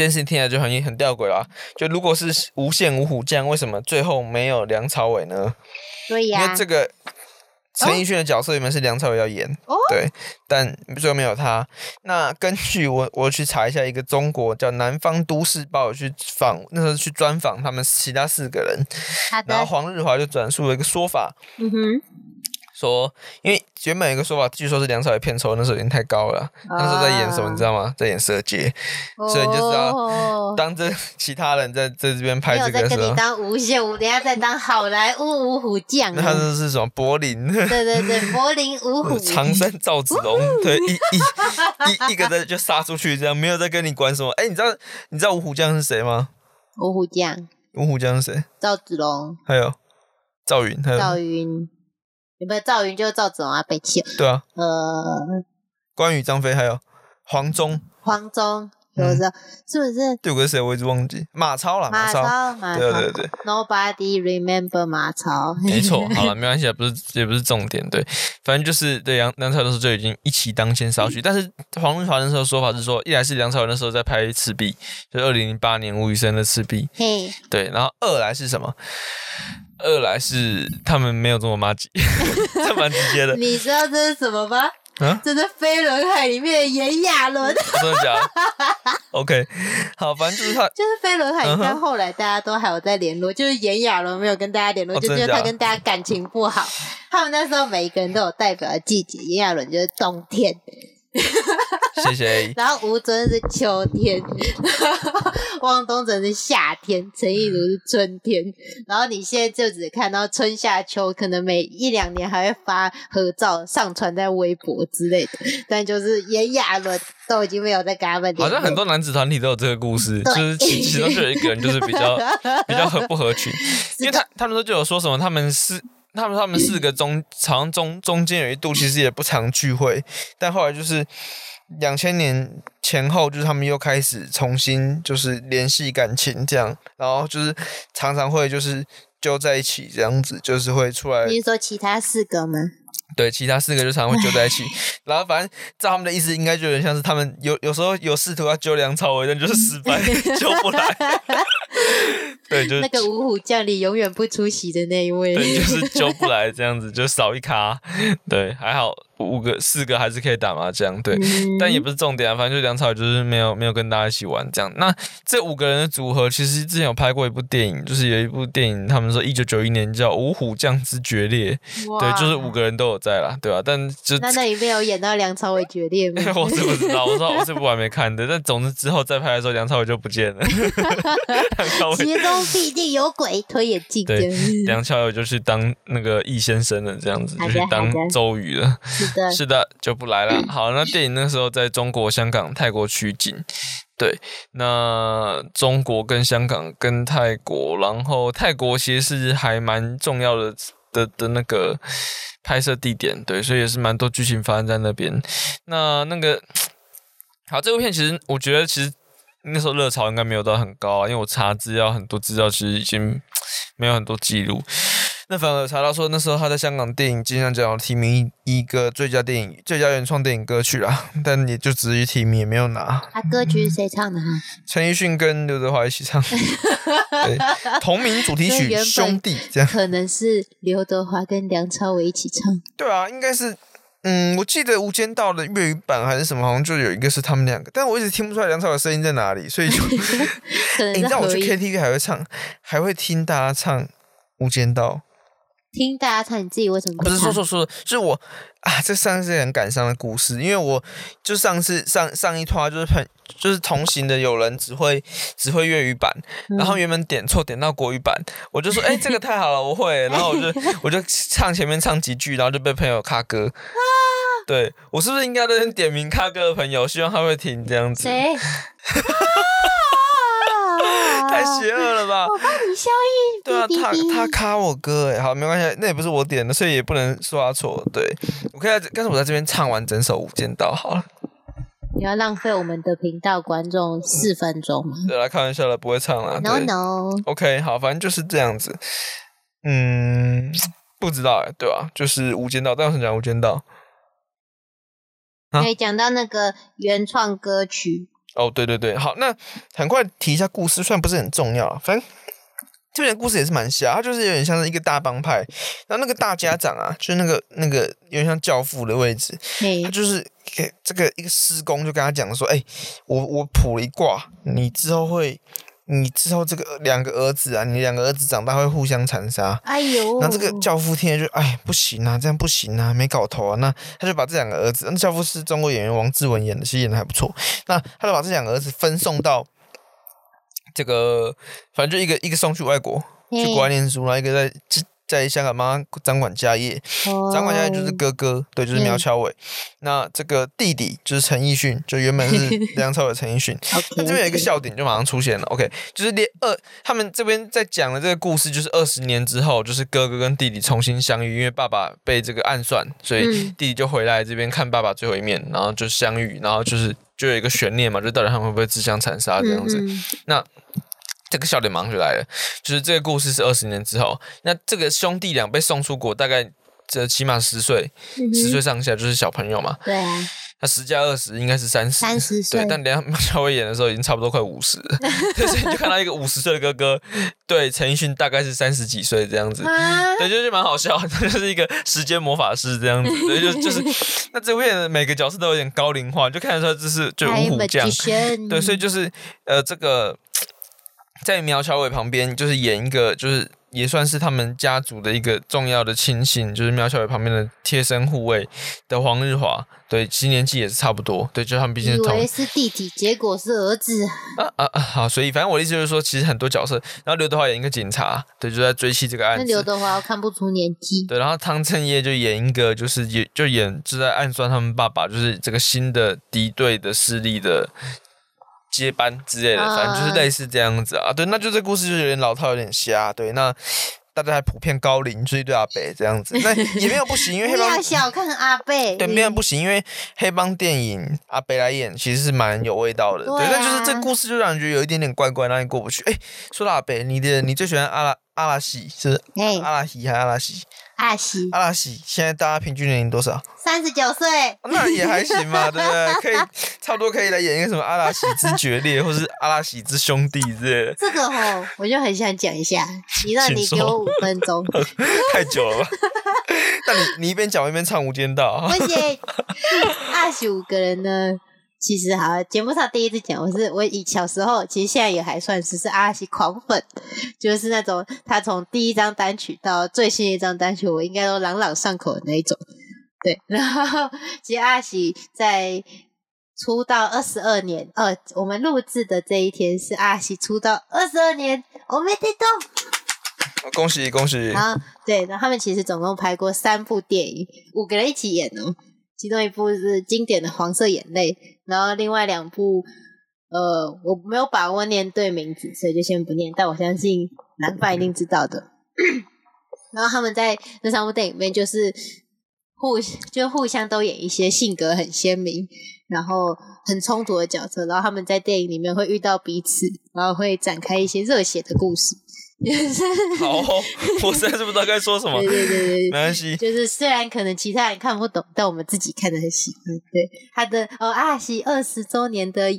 这件事情听起来就很很吊诡啦。就如果是无限五虎将，为什么最后没有梁朝伟呢？因对呀。因为，这个陈奕迅的角色原本是梁朝伟要演，哦？对，但最后没有他。那根据我我去查一下，一个中国叫《南方都市报》去访，那时候去专访他们其他四个人，然后的，黄日华就转述了一个说法，嗯哼，说，因为原本有一个说法，据说是梁朝伟片酬那时候已经太高了，那时候在演什么，你知道吗？在演《色戒》，所以你就知道哦当这其他人在在这边拍这个的时候，跟你当无限五，等下再当好莱坞五虎将那他啊。这是什么柏林？对对对，柏林五虎，常山赵子龙，对，一一一一个在就杀出去，这样没有在跟你管什么。哎，你知道你知道五虎将是谁吗？五虎将，五虎将是谁？赵子龙、还有赵云，还有赵有云，有没有赵云就是赵子龙啊？北齐，对啊，呃，关羽、张飞，还有黄忠，黄忠，有时候是不是？对，有个谁我一直忘记，马超啦，马超，马超。对对对。，Nobody remember 马超，没错，好了，没关系啊，不是也不是重点，对，反正就是对梁梁朝伟那时候就已经一骑当先杀去，但是黄日华那时候说法是说，一来是梁朝伟那时候在拍《赤壁》，就二零零八年吴宇森的《赤壁》，嘿，对，然后二来是什么？二来是他们没有这么妈鸡，这蛮直接的，你知道这是什么吗？啊？这是飞轮海里面的炎亚纶，真的假？的？OK，好，反正就是他，就是飞轮海，嗯哼。你看后来大家都还有在联络，就是炎亚纶没有跟大家联络，哦就是因为真的假？的他跟大家感情不好。他们那时候每一个人都有代表的季节，炎亚纶就是冬天，谢谢。然后吴尊是秋天，汪东城是夏天，陈意如是春天。然后你现在就只看到春夏秋，可能每一两年还会发合照上传在微博之类的，但就是炎亚纶都已经没有在跟他们。好像很多男子团体都有这个故事，就是其其中就有一个人就是比较比较合不合群，因为他他们都就有说什么他们是。他们他们四个中，好像中中间有一度其实也不常聚会，但后来就是两千年前后，就是他们又开始重新就是联系感情这样，然后就是常常会就是揪在一起这样子，就是会出来你是说其他四个吗？对，其他四个就 常常会揪在一起，然后反正照他们的意思，应该就有点像是他们有有时候有试图要揪梁朝伟，但就是失败，揪不来。对，就 是那个五虎将里永远不出席的那一位。对，就是 揪不来这样子，就少一咖。对，还好五个四个还是可以打麻将，对，嗯但也不是重点啊，反正就梁朝伟就是没有没有跟大家一起玩这样。那这五个人的组合，其实之前有拍过一部电影，就是有一部电影，他们说一九九一年叫《五虎将之决裂》，对，就是五。个人都有在啦，对吧、但就那那里面有演到梁朝伟决裂吗？我是不知道，我说我这部我还没看的，但总之之后再拍的时候，梁朝伟就不见了。梁朝伟，其中必定有鬼，推眼镜对。梁朝伟就去当那个易先生了，这样子就是当周瑜了。是的，是的，就不来了。好，那电影那时候在中国、香港、泰国取景。对，那中国跟香港跟泰国，然后泰国其实是还蛮重要的的的那个拍摄地点，对，所以也是蛮多剧情发生在那边。那那个好，这部片其实我觉得其实那时候热潮应该没有到很高啊，因为我查资料很多资料其实已经没有很多记录。那反而查到说，那时候他在香港电影金像奖提名一个最佳电影、最佳原创电影歌曲啦，但也就只是提名，也没有拿。他，歌曲是谁唱的哈？陈奕迅跟刘德华一起唱，对，同名主题曲《兄弟》这样。可能是刘德华跟梁朝伟一起唱。对啊，应该是，嗯，我记得《无间道》的粤语版还是什么，好像就有一个是他们两个，但我一直听不出来梁朝伟声音在哪里，所以就，你知道我去。KTV 还会唱，还会听大家唱《无间道》，听大家唱，你自己为什么不是说说说，就是我啊，这上次很感伤的故事，因为我就上次上上一团就是朋就是同行的有人只会只会粤语版，然后原本点错点到国语版，我就说哎、这个太好了，我会，然后我就 我就唱前面唱几句，然后就被朋友卡歌。对我是不是应该在这边点名卡歌的朋友，希望他会听这样子？谁？太邪恶了吧！我帮你消音。对啊，他他卡我歌哎，好没关系，那也不是我点的，所以也不能说他错。对我可以在，但是我在这边唱完整首《无间道》好了。你要浪费我们的频道观众四分钟吗对，来开玩笑了，不会唱了。？No No，OK，好，反正就是这样子。嗯，不知道哎，对吧、就是《无间道》，但我想讲《无间道啊可以讲到那个原创歌曲，》。哦，对对对，好，那很快提一下故事，虽然不是很重要，反正这边的故事也是蛮瞎，它就是有点像是一个大帮派，然后那个大家长啊，就是那个那个有点像教父的位置，他，就是给这个一个师公就跟他讲说，哎、我我卜了一卦，你之后会，你之后这个两个儿子啊，你两个儿子长大会互相残杀。哎呦，那这个教父听了就哎不行啊，这样不行啊，没搞头啊。那他就把这两个儿子，那教父是中国演员王志文演的，其实演的还不错。那他就把这两个儿子分送到这个，反正就一个一个送去外国去国外念书，然后一个在在香港帮他掌管家业。掌管家业就是哥哥，对，就是苗侨伟。那这个弟弟就是陈奕迅，就原本是 梁朝伟陈奕迅。那这边有一个笑点就马上出现了，OK，就是连二他们这边在讲的这个故事，就是二十年之后，就是哥哥跟弟弟重新相遇，因为爸爸被这个暗算，所以嗯弟弟就回来这边看爸爸最后一面，然后就相遇，然后就是就有一个悬念嘛，就到底他们会不会自相残杀这样子。那这个笑点马上就来了，就是这个故事是二十年之后，那这个兄弟俩被送出国，大概这起码十岁，嗯十岁上下就是小朋友嘛。对啊，他十加二十应该是三十，三十岁。对，但梁朝伟演的时候已经差不多快五十 所以你就看到一个五十岁的哥哥，对陈奕迅大概是三十几岁这样子。啊，对，就是蛮好笑，他就是一个时间魔法师这样子，对，就就是那这部片的每个角色都有点高龄化，就看得出来这是就五虎将，对，所以就是呃，这个在苗侨伟旁边，就是演一个，就是也算是他们家族的一个重要的亲信，就是苗侨伟旁边的贴身护卫的黄日华，对，其实年纪也是差不多，对，就他们毕竟以是同为是弟弟，结果是儿子，啊啊啊，好，所以反正我的意思就是说，其实很多角色，然后刘德华演一个警察，对，就在追妻这个案子，那刘德华看不出年纪，对，然后汤镇业就演一个，就是也就演就在暗算他们爸爸，就是这个新的敌对的势力的接班之类的，反正就是类似这样子啊。对，那就这故事就有点老套，有点瞎。对，那大家还普遍高龄，所以对阿北这样子，那也没有不行，因为不黑帮 要小看阿贝，对，没有不行，因为黑帮电影阿北来演其实是蛮有味道的。对对，但就是啊这故事就让人觉得有一点点怪怪，让你过不去。哎，说到阿北，你的你最喜欢阿拉阿拉西是哎，阿拉西还是阿拉西？阿西阿拉西现在大家平均年龄多少？三十九岁，那也还行嘛，对不对？可以差不多可以来演一个什么阿拉西之决裂，或是阿拉西之兄弟之类的，这个吼，我就很想讲一下，你让你给我五分钟，太久了吧？那你你一边讲一边唱《无间道》不行，二十五个人呢。其实好，节目上第一次讲，我是我以小时候，其实现在也还算是是阿拉西狂粉，就是那种他从第一张单曲到最新一张单曲，我应该都朗朗上口的那一种。对，然后其实阿拉西在出道二十二年，呃，我们录制的这一天是阿拉西出道二十二年，我没听懂。恭喜恭喜！然后对，然后他们其实总共拍过三部电影，五个人一起演哦。其中一部是经典的《黄色眼泪》，然后另外两部，呃，我没有把握念对名字，所以就先不念。但我相信男伴一定知道的。然后他们在这三部电影里面，就是互就互相都演一些性格很鲜明，然后很冲突的角色。然后他们在电影里面会遇到彼此，然后会展开一些热血的故事。就 是好哦，我实在是不知道该说什么，对对对对没关系。就是虽然可能其他人看不懂，但我们自己看的很喜欢。对他的哦，阿喜二十周年的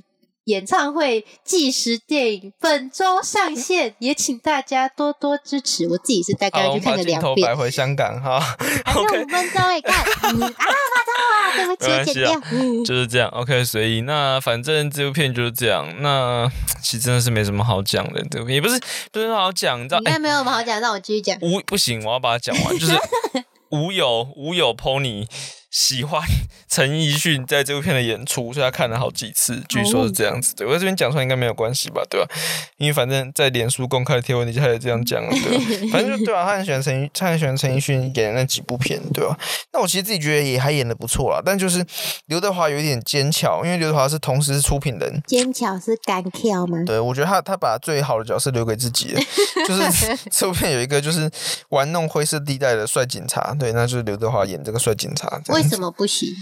演唱会纪实电影本周上线，也请大家多多支持。我自己是大概去看个们把镜头两遍摆，回香港哈。还有五分钟哎，看，嗯啊，马上啊，对不起，啊剪掉。嗯就是这样。OK，随意。那反正这部片就是这样。那其实真的是没什么好讲的，这部片也不是不是很好讲，你知道？哎、应该没有什么好讲，让我继续讲。无不行，我要把它讲完。就是 无有无有 Pony 喜欢陈奕迅在这部片的演出，所以他看了好几次，据说是这样子。对我在这边讲出来应该没有关系吧？对吧？因为反正在脸书公开的贴文底下也这样讲了，对吧？反正就对啊，他很喜欢陈奕，他很喜欢陈奕迅演的那几部片，对吧？那我其实自己觉得也还演的不错啦，但就是刘德华有一点奸巧，因为刘德华是同时是出品人，奸巧是干跳吗？对，我觉得他他把最好的角色留给自己了，就是这部片有一个就是玩弄灰色地带的帅警察，对，那就是刘德华演这个帅警察。为什么不行？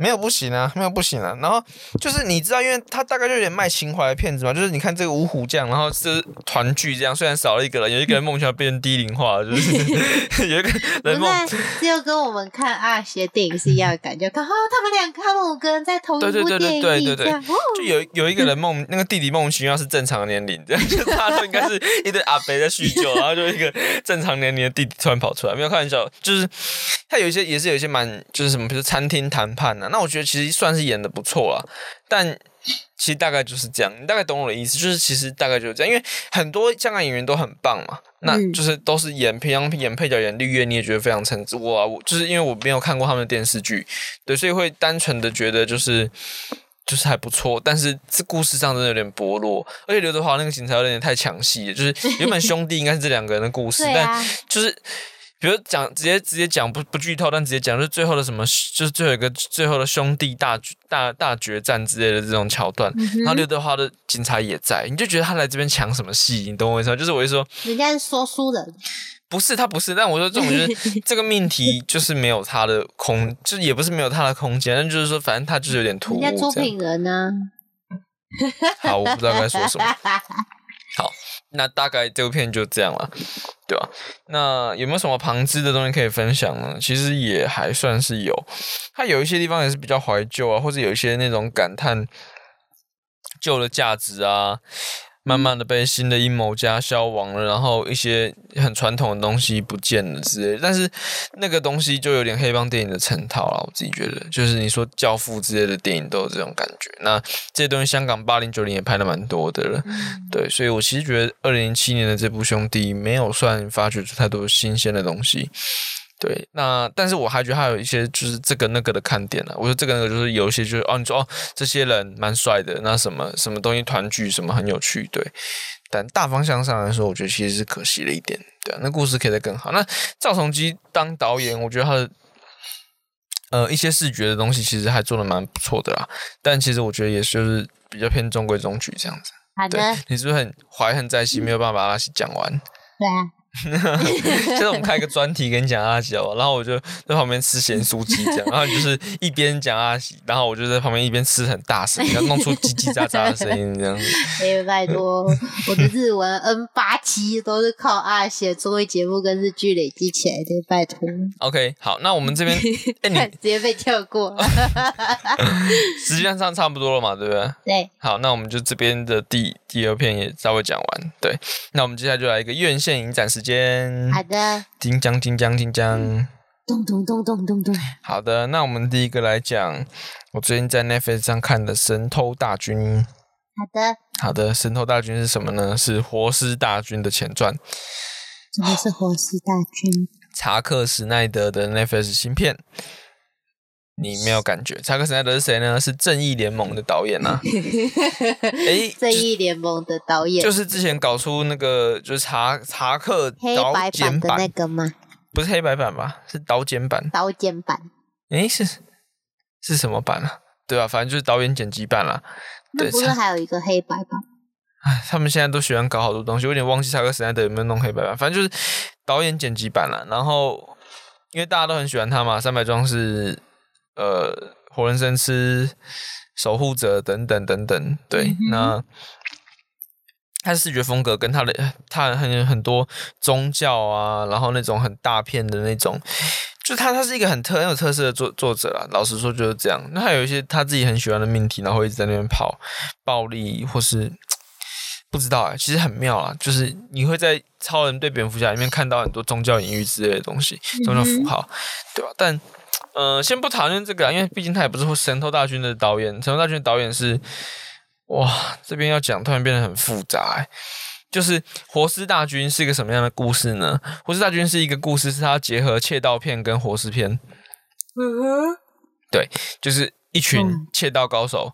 没有不行啊，没有不行啊。然后就是你知道，因为他大概就有点卖情怀的片子嘛，就是你看这个五虎将，然后是团聚这样，虽然少了一个人，有一个人梦想变成低龄化，就是 有一个人梦。就跟我们看阿邪电影是一样的感觉。看哦，他们两个，他们五个人在同一对对对对部电影里，对对对这样哦就有有一个人梦，那个弟弟莫名其妙是正常年龄，这样就是他都应该是一堆阿伯在酗酒，然后就一个正常年龄的弟弟突然跑出来，没有开玩笑，就是他有一些也是有一些蛮就是什么，比如餐厅谈判啊，那我觉得其实算是演的不错了，但。其实大概就是这样，你大概懂我的意思，就是其实大概就是这样，因为很多香港演员都很棒嘛，那嗯就是都是演平常演配角、演绿叶，你也觉得非常称职。我、啊、我就是因为我没有看过他们的电视剧，对，所以会单纯的觉得就是就是还不错，但是这故事上真的有点薄弱，而且刘德华那个警察有点太抢戏了，就是原本兄弟应该是这两个人的故事，但就是。比如讲直接直接讲不不剧透，但直接讲就是最后的什么，就是最后一个最后的兄弟大决大大决战之类的这种桥段，嗯然后刘德华的警察也在，你就觉得他来这边抢什么戏？你懂我意思吗？就是我就说人家是说书人，不是他不是，但我说这种就是 这个命题就是没有他的空，就也不是没有他的空间，但就是说反正他就是有点突兀。人家出品人呢？好，我不知道该说什么。好，那大概这部片就这样了，对吧、那有没有什么旁支的东西可以分享呢？其实也还算是有，它有一些地方也是比较怀旧啊，或者有一些那种感叹旧的价值啊，慢慢的被新的阴谋家消亡了，然后一些很传统的东西不见了之类的。但是那个东西就有点黑帮电影的成套了，我自己觉得，就是你说教父之类的电影都有这种感觉。那这些东西香港八零九零也拍的蛮多的了，对，所以我其实觉得二零零七年的这部《兄弟》没有算发掘出太多新鲜的东西。对，那但是我还觉得还有一些就是这个那个的看点呢、我说这个那个就是有一些就是哦，你说哦，这些人蛮帅的，那什么什么东西团聚什么很有趣，对。但大方向上来说，我觉得其实是可惜了一点，对、啊，那故事可以再更好。那赵崇基当导演，我觉得他的呃一些视觉的东西其实还做的蛮不错的啦，但其实我觉得也就是比较偏中规中矩这样子。对好的，，你是不是很怀恨在心，没有办法把阿西讲完？对啊，现 在我们开一个专题跟你讲阿喜好不好然后我就在旁边吃咸酥鸡这样，然后你就是一边讲阿喜，然后我就在旁边一边吃很大声，然后弄出叽叽喳喳的声音这样子。哎，拜托，我的日文 N 八七都是靠阿喜综艺节目跟日剧累积起来的，拜托，OK，好，那我们这边 哎你直接被跳过。时间上差不多了嘛，对不对？对，好，那我们就这边的第第二篇也稍微讲完。对，那我们接下来就来一个院线影展时间。好的，金江金江金江。咚咚咚咚咚咚，好的，那我们第一个来讲，我最近在 Netflix 上看的《神偷大军》。好的，好的，《神偷大军》是什么呢？是《活尸大军》的前传，什么是活尸大军？查克·史奈德的 Netflix 新片。你没有感觉？查克·史奈德是谁呢？是《正义联盟》的导演啊。诶，正义联盟的导演，就是之前搞出那个就是查查克黑导白剪版，的那个吗？不是黑白版吧？是导剪版。刀剪版，诶，是是什么版啊？对啊，反正就是导演剪辑版啦。对那不是还有一个黑白版？唉，他们现在都喜欢搞好多东西，我有点忘记查克·史奈德有没有弄黑白版，反正就是导演剪辑版啦。然后因为大家都很喜欢他嘛，三百壮士、呃，活人生吃、守护者等等等等，对，嗯那。他的视觉风格跟他的他很很多宗教啊，然后那种很大片的那种，就他他是一个很特很有特色的作作者啦。老实说就是这样。那他有一些他自己很喜欢的命题，然后一直在那边跑暴力或是不知道哎、其实很妙啊。就是你会在超人对蝙蝠侠里面看到很多宗教隐喻之类的东西，宗教符号，对吧？但呃，先不讨论这个啊，因为毕竟他也不是《神偷大军》的导演，《神偷大军》的导演是哇，这边要讲突然变得很复杂、欸。就是活尸大军是一个什么样的故事呢？活尸大军是一个故事，是它结合窃盗片跟活尸片，嗯哼，对就是一群嗯窃盗高手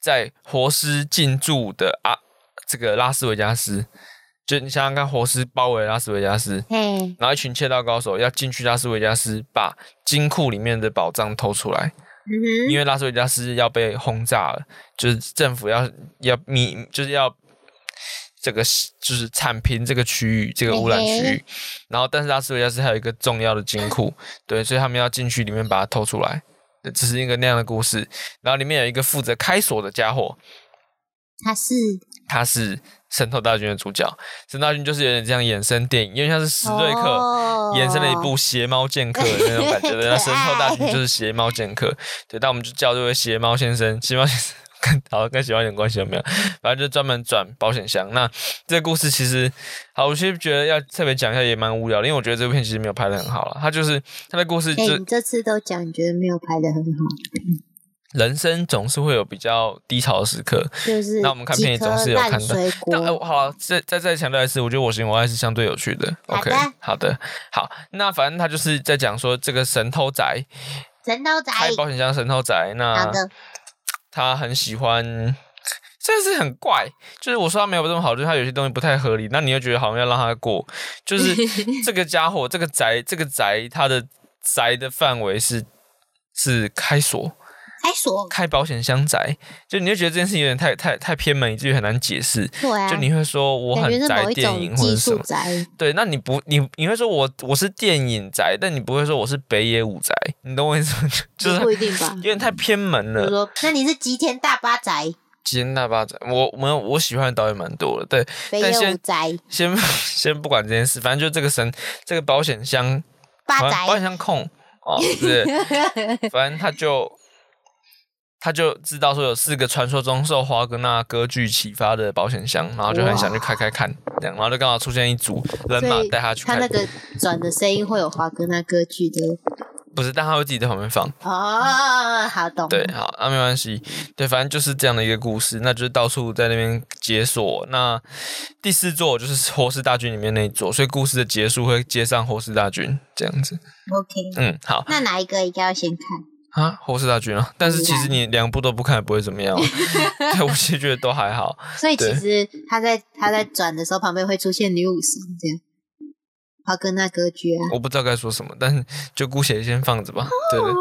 在活尸进驻的啊这个拉斯维加斯，就你想想看，活尸包围拉斯维加斯，嗯，然后一群窃盗高手要进去拉斯维加斯，把金库里面的宝藏偷出来，嗯哼，因为拉斯维加斯要被轰炸了，就是政府要要密，就是要这个就是铲平这个区域，这个污染区嘿域。然后，但是拉斯维加斯还有一个重要的金库，对，所以他们要进去里面把它偷出来。对这是一个那样的故事。然后里面有一个负责开锁的家伙，他是他是神偷大军的主角。神偷大军就是有点这样衍生电影，因为像是史瑞克。哦延伸了一部邪猫剑客的那种感觉 的，那神偷大军就是邪猫剑客，对，但我们就叫这位邪猫先生，邪猫先生跟好跟喜欢有点关系有没有？反正就专门转保险箱。那这个故事其实，好，我其实觉得要特别讲一下也蛮无聊的，因为我觉得这部片其实没有拍的很好了。他就是他的故事哎、就你这次都讲，你觉得没有拍的很好，人生总是会有比较低潮的时刻，就是那我们看片也总是有看到几颗烂水但呃，好了，再再再强调一次，我觉得我行我爱是相对有趣的。好 OK，的好的，好，那反正他就是在讲说这个神偷仔神偷仔，开保险箱神偷仔，好那的，他很喜欢，真的是很怪。就是我说他没有这么好，就是他有些东西不太合理，那你又觉得好像要让他过。就是 这个家伙，这个宅，这个宅，他的宅的范围是是开锁。开锁，开保险箱宅，就你会觉得这件事情有点太太太偏门，以至于很难解释。对啊，就你会说我很宅电影或者什么，宅，对，那你不你你会说我我是电影宅，但你不会说我是北野武宅，你懂我意思吗？就 就是不一定吧。有。点太偏门了。说，那你是吉田大巴宅，吉田大巴宅，我我我喜欢的导演蛮多的，对，北野但先武宅，先 先不管这件事，反正就这个神这个保险箱保八宅。保险箱控哦，对，反正他就他就知道说有四个传说中受华格纳歌剧启发的保险箱，然后就很想去开开看，这样，然后就刚好出现一组人马带他去看，他那个转的声音会有华格纳歌剧的不是，但他会自己在旁边放。哦，好懂。对，好，那、没关系。对，反正就是这样的一个故事，那就是到处在那边解锁。那第四座就是《活尸大军》里面那一座，所以故事的结束会接上《活尸大军》这样子。OK，嗯，好那哪一个应该要先看？啊，《活尸大军》啊，但是其实你两部都不看也不会怎么样啊。对，我其实觉得都还好。所以其实他在他在转的时候，旁边会出现女武神这样。华格纳歌剧啊，我不知道该说什么，但是就姑且先放着吧。对对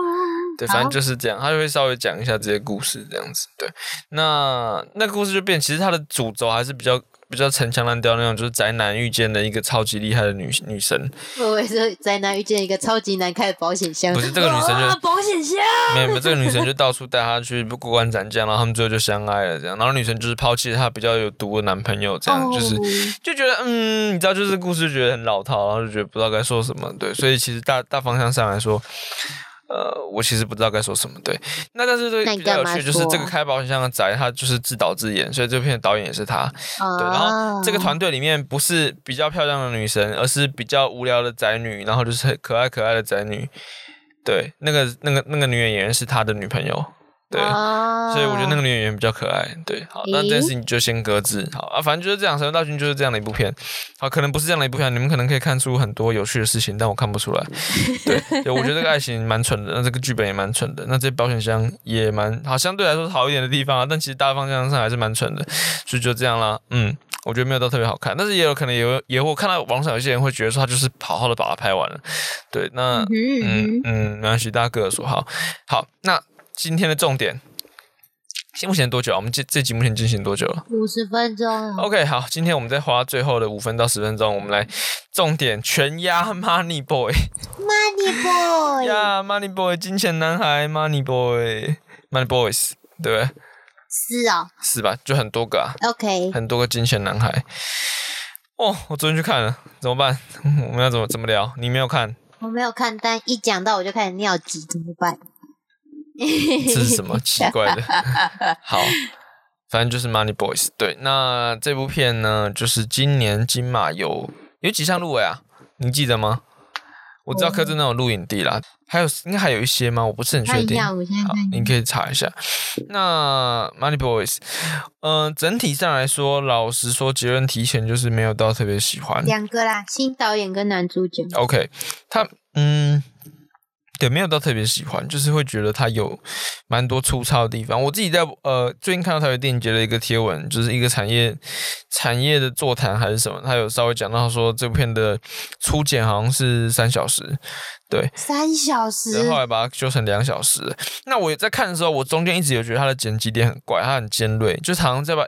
对，反正就是这样，他就会稍微讲一下这些故事这样子。对，那那个故事就变，其实它的主轴还是比较比较陈腔滥调那种，就是宅男遇见的一个超级厉害的女女神，我也是宅男遇见一个超级难开的保险箱，不是这个女生就哇保险箱，没有没有，这个女生就到处带他去过关斩将，然后他们最后就相爱了这样。然后女生就是抛弃了她比较有毒的男朋友，这样、就是哦就觉得嗯，你知道，就是故事就觉得很老套，然后就觉得不知道该说什么。对，所以其实大大方向上来说。呃，我其实不知道该说什么。对，那但是这那你比较有趣，就是这个开保险箱的宅，他就是自导自演，所以这片的导演也是他。对，然后这个哦团队里面不是比较漂亮的女神，而是比较无聊的宅女，然后就是可爱可爱的宅女。对，那个那个那个女演员是他的女朋友。对，哦所以我觉得那个女演员比较可爱。对，好，那这件事情就先搁置。好啊，反正就是这样，《神雕大军》就是这样的一部片。好，可能不是这样的一部片，你们可能可以看出很多有趣的事情，但我看不出来。对，对我觉得这个爱情蛮蠢的，那这个剧本也蛮蠢的，那这保险箱也蛮好，相对来说是好一点的地方啊，但其实大方向上还是蛮蠢的，所以就这样啦。嗯，我觉得没有到特别好看，但是也有可能也有也会看到网上有些人会觉得说他就是好好的把它拍完了。对，那嗯嗯嗯嗯，没关系，大家各有所好。好，那今天的重点，现目前多久啊？我们这这集目前进行多久了五十分钟啊，？OK，好，今天我们再花最后的五分到十分钟，我们来重点全压 Money Boy，Money Boy，呀、Money Boy，金钱男孩，Money Boy，Money Boys，对不对？是哦是吧？就很多个啊，，OK，很多个金钱男孩。哦，我昨天去看了，怎么办？我们要怎么怎么聊？你没有看？我没有看，但一讲到我就开始尿急，怎么办？这是什么奇怪的？好，反正就是 Money Boys。对，那这部片呢，就是今年金马有有几项入围啊？你记得吗？我知道柯震东有录影地啦，还有应该还有一些吗？我不是很确定。好看一，下。你可以查一下。那 Money Boys，嗯、整体上来说，老实说，结论提前就是没有到特别喜欢。两个啦，新导演跟男主角。OK，他嗯，对，没有到特别喜欢，就是会觉得它有蛮多粗糙的地方。我自己在呃最近看到台北电影节的一个贴文，就是一个产业产业的座谈还是什么，他有稍微讲到说这部片的初剪好像是三小时，对，三小时然后后来把它修成两小时。那我在看的时候，我中间一直有觉得它的剪辑点很怪，它很尖锐，就常常在把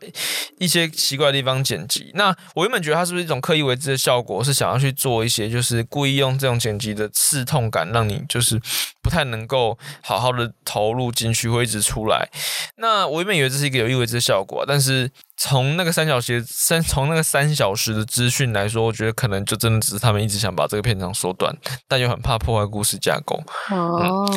一些奇怪的地方剪辑。那我原本觉得它是不是一种刻意为之的效果，是想要去做一些，就是故意用这种剪辑的刺痛感，让你就是不太能够好好的投入进去，会一直出来。那我原本以为这是一个有意为之的效果，但是从那个三小时三从那个三小时的资讯来说，我觉得可能就真的只是他们一直想把这个片长缩短，但又很怕破坏故事架构。哦，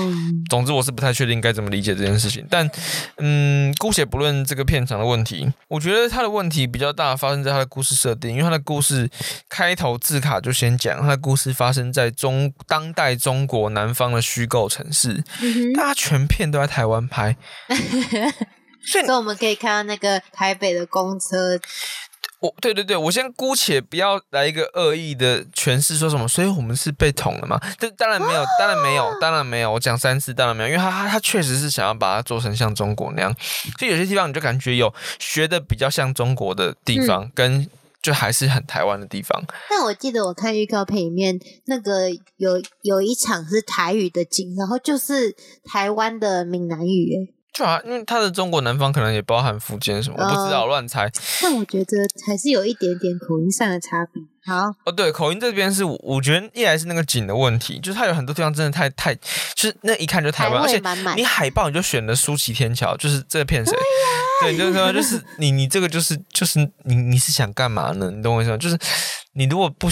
总之，我是不太确定该怎么理解这件事情。但，嗯，姑且不论这个片场的问题，我觉得它的问题比较大，发生在它的故事设定，因为它的故事开头字卡就先讲，它的故事发生在中当代中国南方的虚构城市，大家全片都在台湾拍，所以所以我们可以看到那个台北的公车，我对对对，我先姑且不要来一个恶意的诠释，说什么，所以我们是被捅了嘛？这当然没有，当然没有，当然没有。我讲三次，当然没有，因为他他他确实是想要把它做成像中国那样，所以有些地方你就感觉有学的比较像中国的地方，跟就还是很台湾的地方。但我记得我看预告片里面，那个有有一场是台语的景，然后就是台湾的闽南语，诶就啊，因为他的中国南方可能也包含福建什么，我不知道，乱猜。但我觉得还是有一点点口音上的差别。好，哦，对，口音这边是我我觉得一来是那个景的问题，就是它有很多地方真的太太，就是那一看就台湾，台而且你海报你就选了舒淇天桥，就是这个骗谁？对，就是说就是 你你这个就是就是你你是想干嘛呢？你懂我意思吗？就是你如果不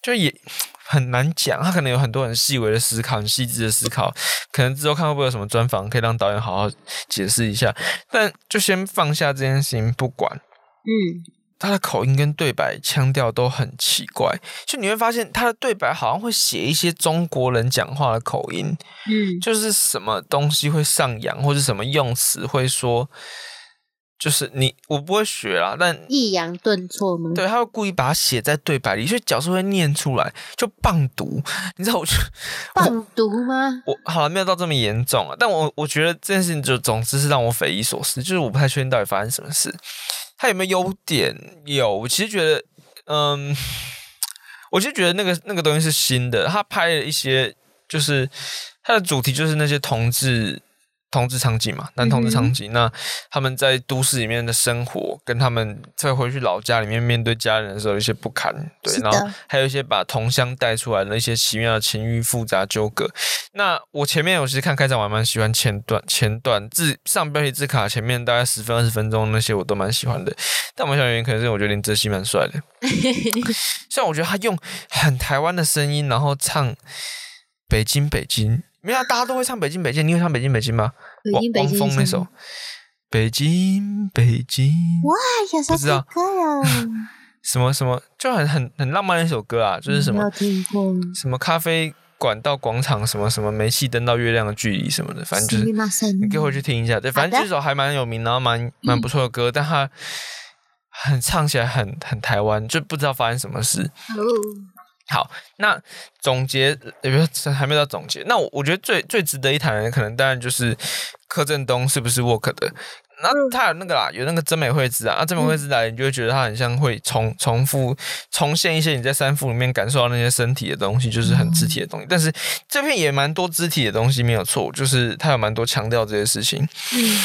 就也很难讲，他可能有很多很细微的思考，很细致的思考，可能之后看会不会有什么专访可以让导演好好解释一下，但就先放下这件事情不管。嗯，他的口音跟对白腔调都很奇怪，就你会发现他的对白好像会写一些中国人讲话的口音，嗯，就是什么东西会上扬，或者什么用词会说，就是你我不会学啦，但抑扬顿挫吗？对，他会故意把它写在对白里，所以角色会念出来，就棒读。你知道我就 棒读吗？我好了，没有到这么严重啊，但我我觉得这件事情就总之是让我匪夷所思，就是我不太确定到底发生什么事。他有没有优点？有，我其实觉得，嗯，我其实觉得那个那个东西是新的。他拍了一些，就是他的主题就是那些同志同志场景嘛，男同志场景。那他们在都市里面的生活，跟他们再回去老家里面面对家人的时候有一些不堪，对，然后还有一些把同乡带出来的一些奇妙的情欲复杂纠葛。那我前面我其实看开场，我还蛮喜欢前段前段字上标题字卡前面大概十分二十分钟那些我都蛮喜欢的，但我想原因可能是我觉得林哲熙蛮帅的，虽然我觉得他用很台湾的声音，然后唱北京北京，没有啊大家都会唱北京北京，你会唱北京北京吗？北京北京王王峰那什么首北京北京，哇，有首不知道歌呀，什么什么就很很很浪漫的一首歌啊，就是什么没有听过？什么咖啡馆到广场，什么什么煤气灯到月亮的距离什么的，反正就是すみません你可以回去听一下。对，反正好的这首还蛮有名，然后蛮蛮不错的歌，但它很唱起来很很台湾，就不知道发生什么事。哦， 好，那总结，也不是还没到总结。那我我觉得最最值得一谈的，可能当然就是柯震东是不是 work 的。那他有那个啦，有那个真美惠子啊，啊，真美惠子来，你就会觉得他很像会重重复重现一些你在三副里面感受到那些身体的东西，就是很肢体的东西。但是这片也蛮多肢体的东西，没有错，就是他有蛮多强调这些事情。嗯，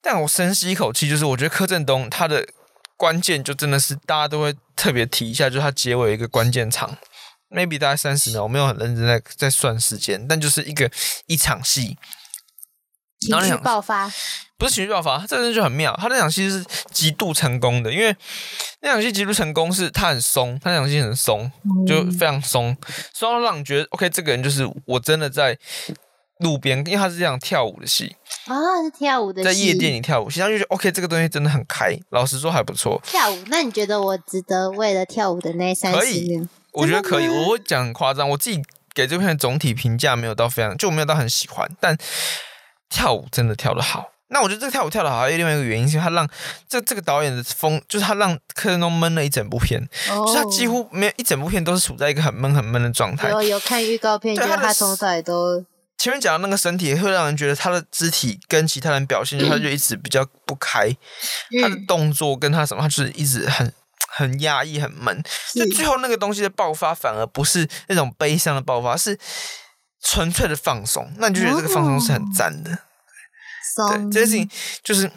但我深吸一口气，就是我觉得柯震东他的关键就真的是大家都会特别提一下，就是他结尾一个关键场，maybe 大概三十秒，我没有很认真在在算时间，但就是一个一场戏，情绪爆发，不是情绪爆发，这人就很妙。他那场戏是极度成功的，因为那场戏极度成功，是他很松，他那场戏很松，就非常松，松到让你觉得 OK，这个人就是我真的在路边，因为他是这样跳舞的戏。啊，是跳舞的，在夜店里跳舞，实际上就觉得 OK，这个东西真的很开，老实说还不错。跳舞，那你觉得我值得为了跳舞的那三十年？我觉得可以，我会讲很夸张，我自己给这片总体评价没有到非常，就没有到很喜欢，但跳舞真的跳得好。那我觉得这个跳舞跳得好，还有另外一个原因，是他让这这个导演的风，就是他让柯震东闷了一整部片，就是他几乎没有一整部片都是处在一个很闷很闷的状态。有有看预告片，觉得他从头都前面讲的那个身体会让人觉得他的肢体跟其他人表现，他就一直比较不开，他的动作跟他什么，他就是一直很。很压抑，很闷，就最后那个东西的爆发，反而不是那种悲伤的爆发，是纯粹的放松。那你就觉得这个放松是很赞的。对，这件事情就是。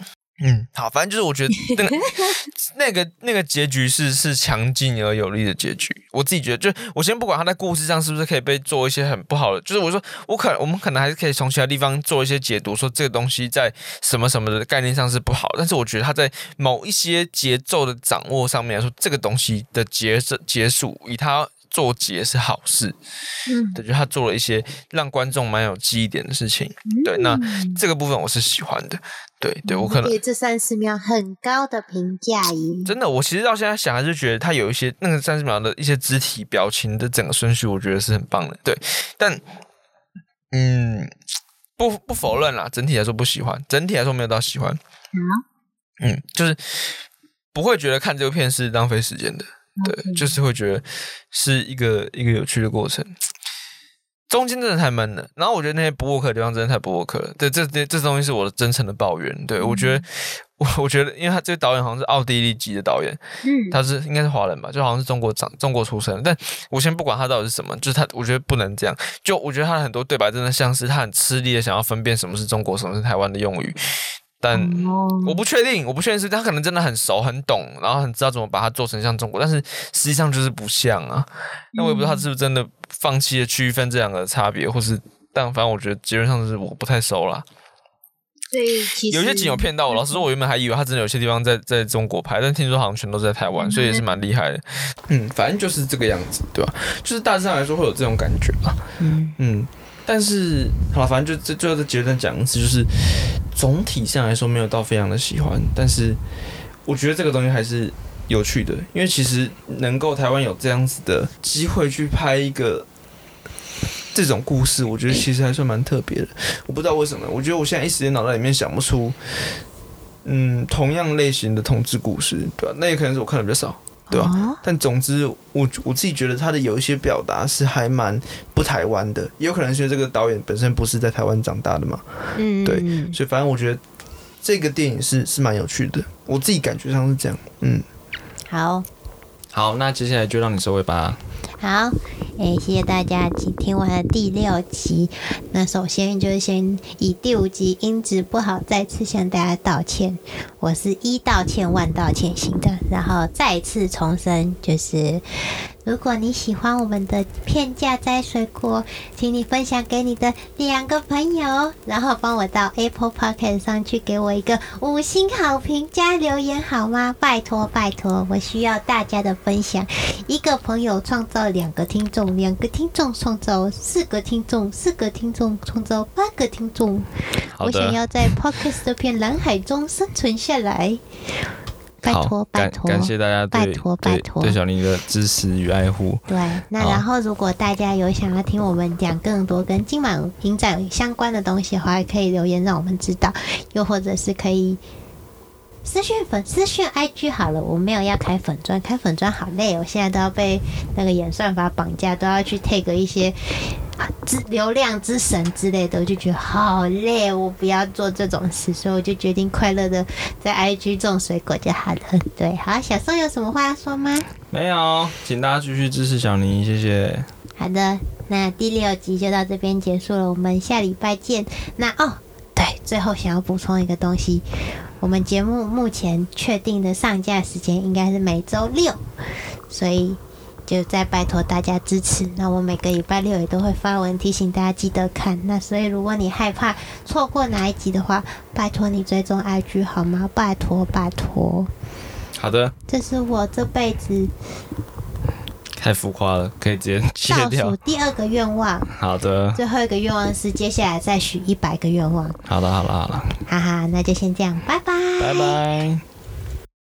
嗯，好，反正就是我觉得那个 那个那个结局是是强劲而有力的结局。我自己觉得，就我先不管他在故事上是不是可以被做一些很不好的，就是我说我可我们可能还是可以从其他地方做一些解读，说这个东西在什么什么的概念上是不好。但是我觉得他在某一些节奏的掌握上面来说，这个东西的结结束以他。做结是好事，嗯，对，就他做了一些让观众蛮有记忆点的事情，对，那这个部分我是喜欢的，对，对我可能给这三十秒很高的评价耶，真的，我其实到现在想还是觉得他有一些那个三十秒的一些肢体表情的整个顺序，我觉得是很棒的，对，但嗯，不不否认啦，整体来说不喜欢，整体来说没有到喜欢，嗯，嗯，就是不会觉得看这个片是浪费时间的。对，就是会觉得是一个一个有趣的过程，中间真的太闷了。然后我觉得那些不 work 的地方真的太不 work 了。对，这这这东西是我的真诚的抱怨。对我觉得，我我觉得，因为他这个导演好像是奥地利籍的导演，嗯，他是应该是华人吧，就好像是中国长中国出生。但我先不管他到底是什么，就是他，我觉得不能这样。就我觉得他很多对白真的像是他很吃力的想要分辨什么是中国，什么是台湾的用语。但我不确定，我不确定是他可能真的很熟很懂，然后很知道怎么把它做成像中国，但是实际上就是不像啊。那我也不知道他是不是真的放弃了区分这两个差别，或是但反正我觉得基本上是我不太熟了。所以其实有些景有骗到我，老实说，我原本还以为他真的有些地方在在中国拍，但听说好像全都在台湾，所以也是蛮厉害的。嗯，反正就是这个样子，对吧？就是大致上来说会有这种感觉吧。嗯嗯。但是，好了，反正就这最后的结论讲一次，就是总体上来说没有到非常的喜欢，但是我觉得这个东西还是有趣的，因为其实能够台湾有这样子的机会去拍一个这种故事，我觉得其实还算蛮特别的。我不知道为什么，我觉得我现在一时间脑袋里面想不出，嗯，同样类型的同志故事，对吧？那也可能是我看的比较少。对吧？但总之，我我自己觉得他的有一些表达是还蛮不台湾的，也有可能是这个导演本身不是在台湾长大的嘛。嗯，对，所以反正我觉得这个电影是是蛮有趣的，我自己感觉上是这样。嗯，好，好，那接下来就让你收尾吧。好，诶，谢谢大家听完了第六集。那首先就是先以第五集音质不好，再次向大家道歉。我是一道歉万道歉型的，然后再次重申，就是。如果你喜欢我们的片价摘水果，请你分享给你的两个朋友，然后帮我到 Apple Podcast 上去给我一个五星好评加留言好吗？拜托拜托，我需要大家的分享。一个朋友创造两个听众，两个听众创造四个听众，四个听众创造八个听众。我想要在 Podcast 这片蓝海中生存下来。拜托，拜托，感谢大家拜托，拜托对小林的支持与爱护。对，那然后如果大家有想要听我们讲更多跟今晚影展相关的东西的话，可以留言让我们知道，又或者是可以私讯粉私讯 IG 好了。我没有要开粉砖，开粉砖好累，我现在都要被那个演算法绑架，都要去 take 一些。之流量之神之类的，我就觉得好累，我不要做这种事，所以我就决定快乐的在 IG 种水果就好了。对，好，小宋有什么话要说吗？没有，请大家继续支持小宁，谢谢。好的，那第六集就到这边结束了，我们下礼拜见。那哦，对，最后想要补充一个东西，我们节目目前确定的上架时间应该是每周六，所以。就再拜托大家支持。那我每个礼拜六也都会发文提醒大家记得看。那所以如果你害怕错过哪一集的话，拜托你追踪 IG 好吗？拜托拜托。好的，这是我这辈子太浮夸了，可以直接切倒掉数。第二个愿望，好的，最后一个愿望是接下来再许一百个愿望。好了，好了，好了，哈哈，那就先这样，拜拜。拜拜。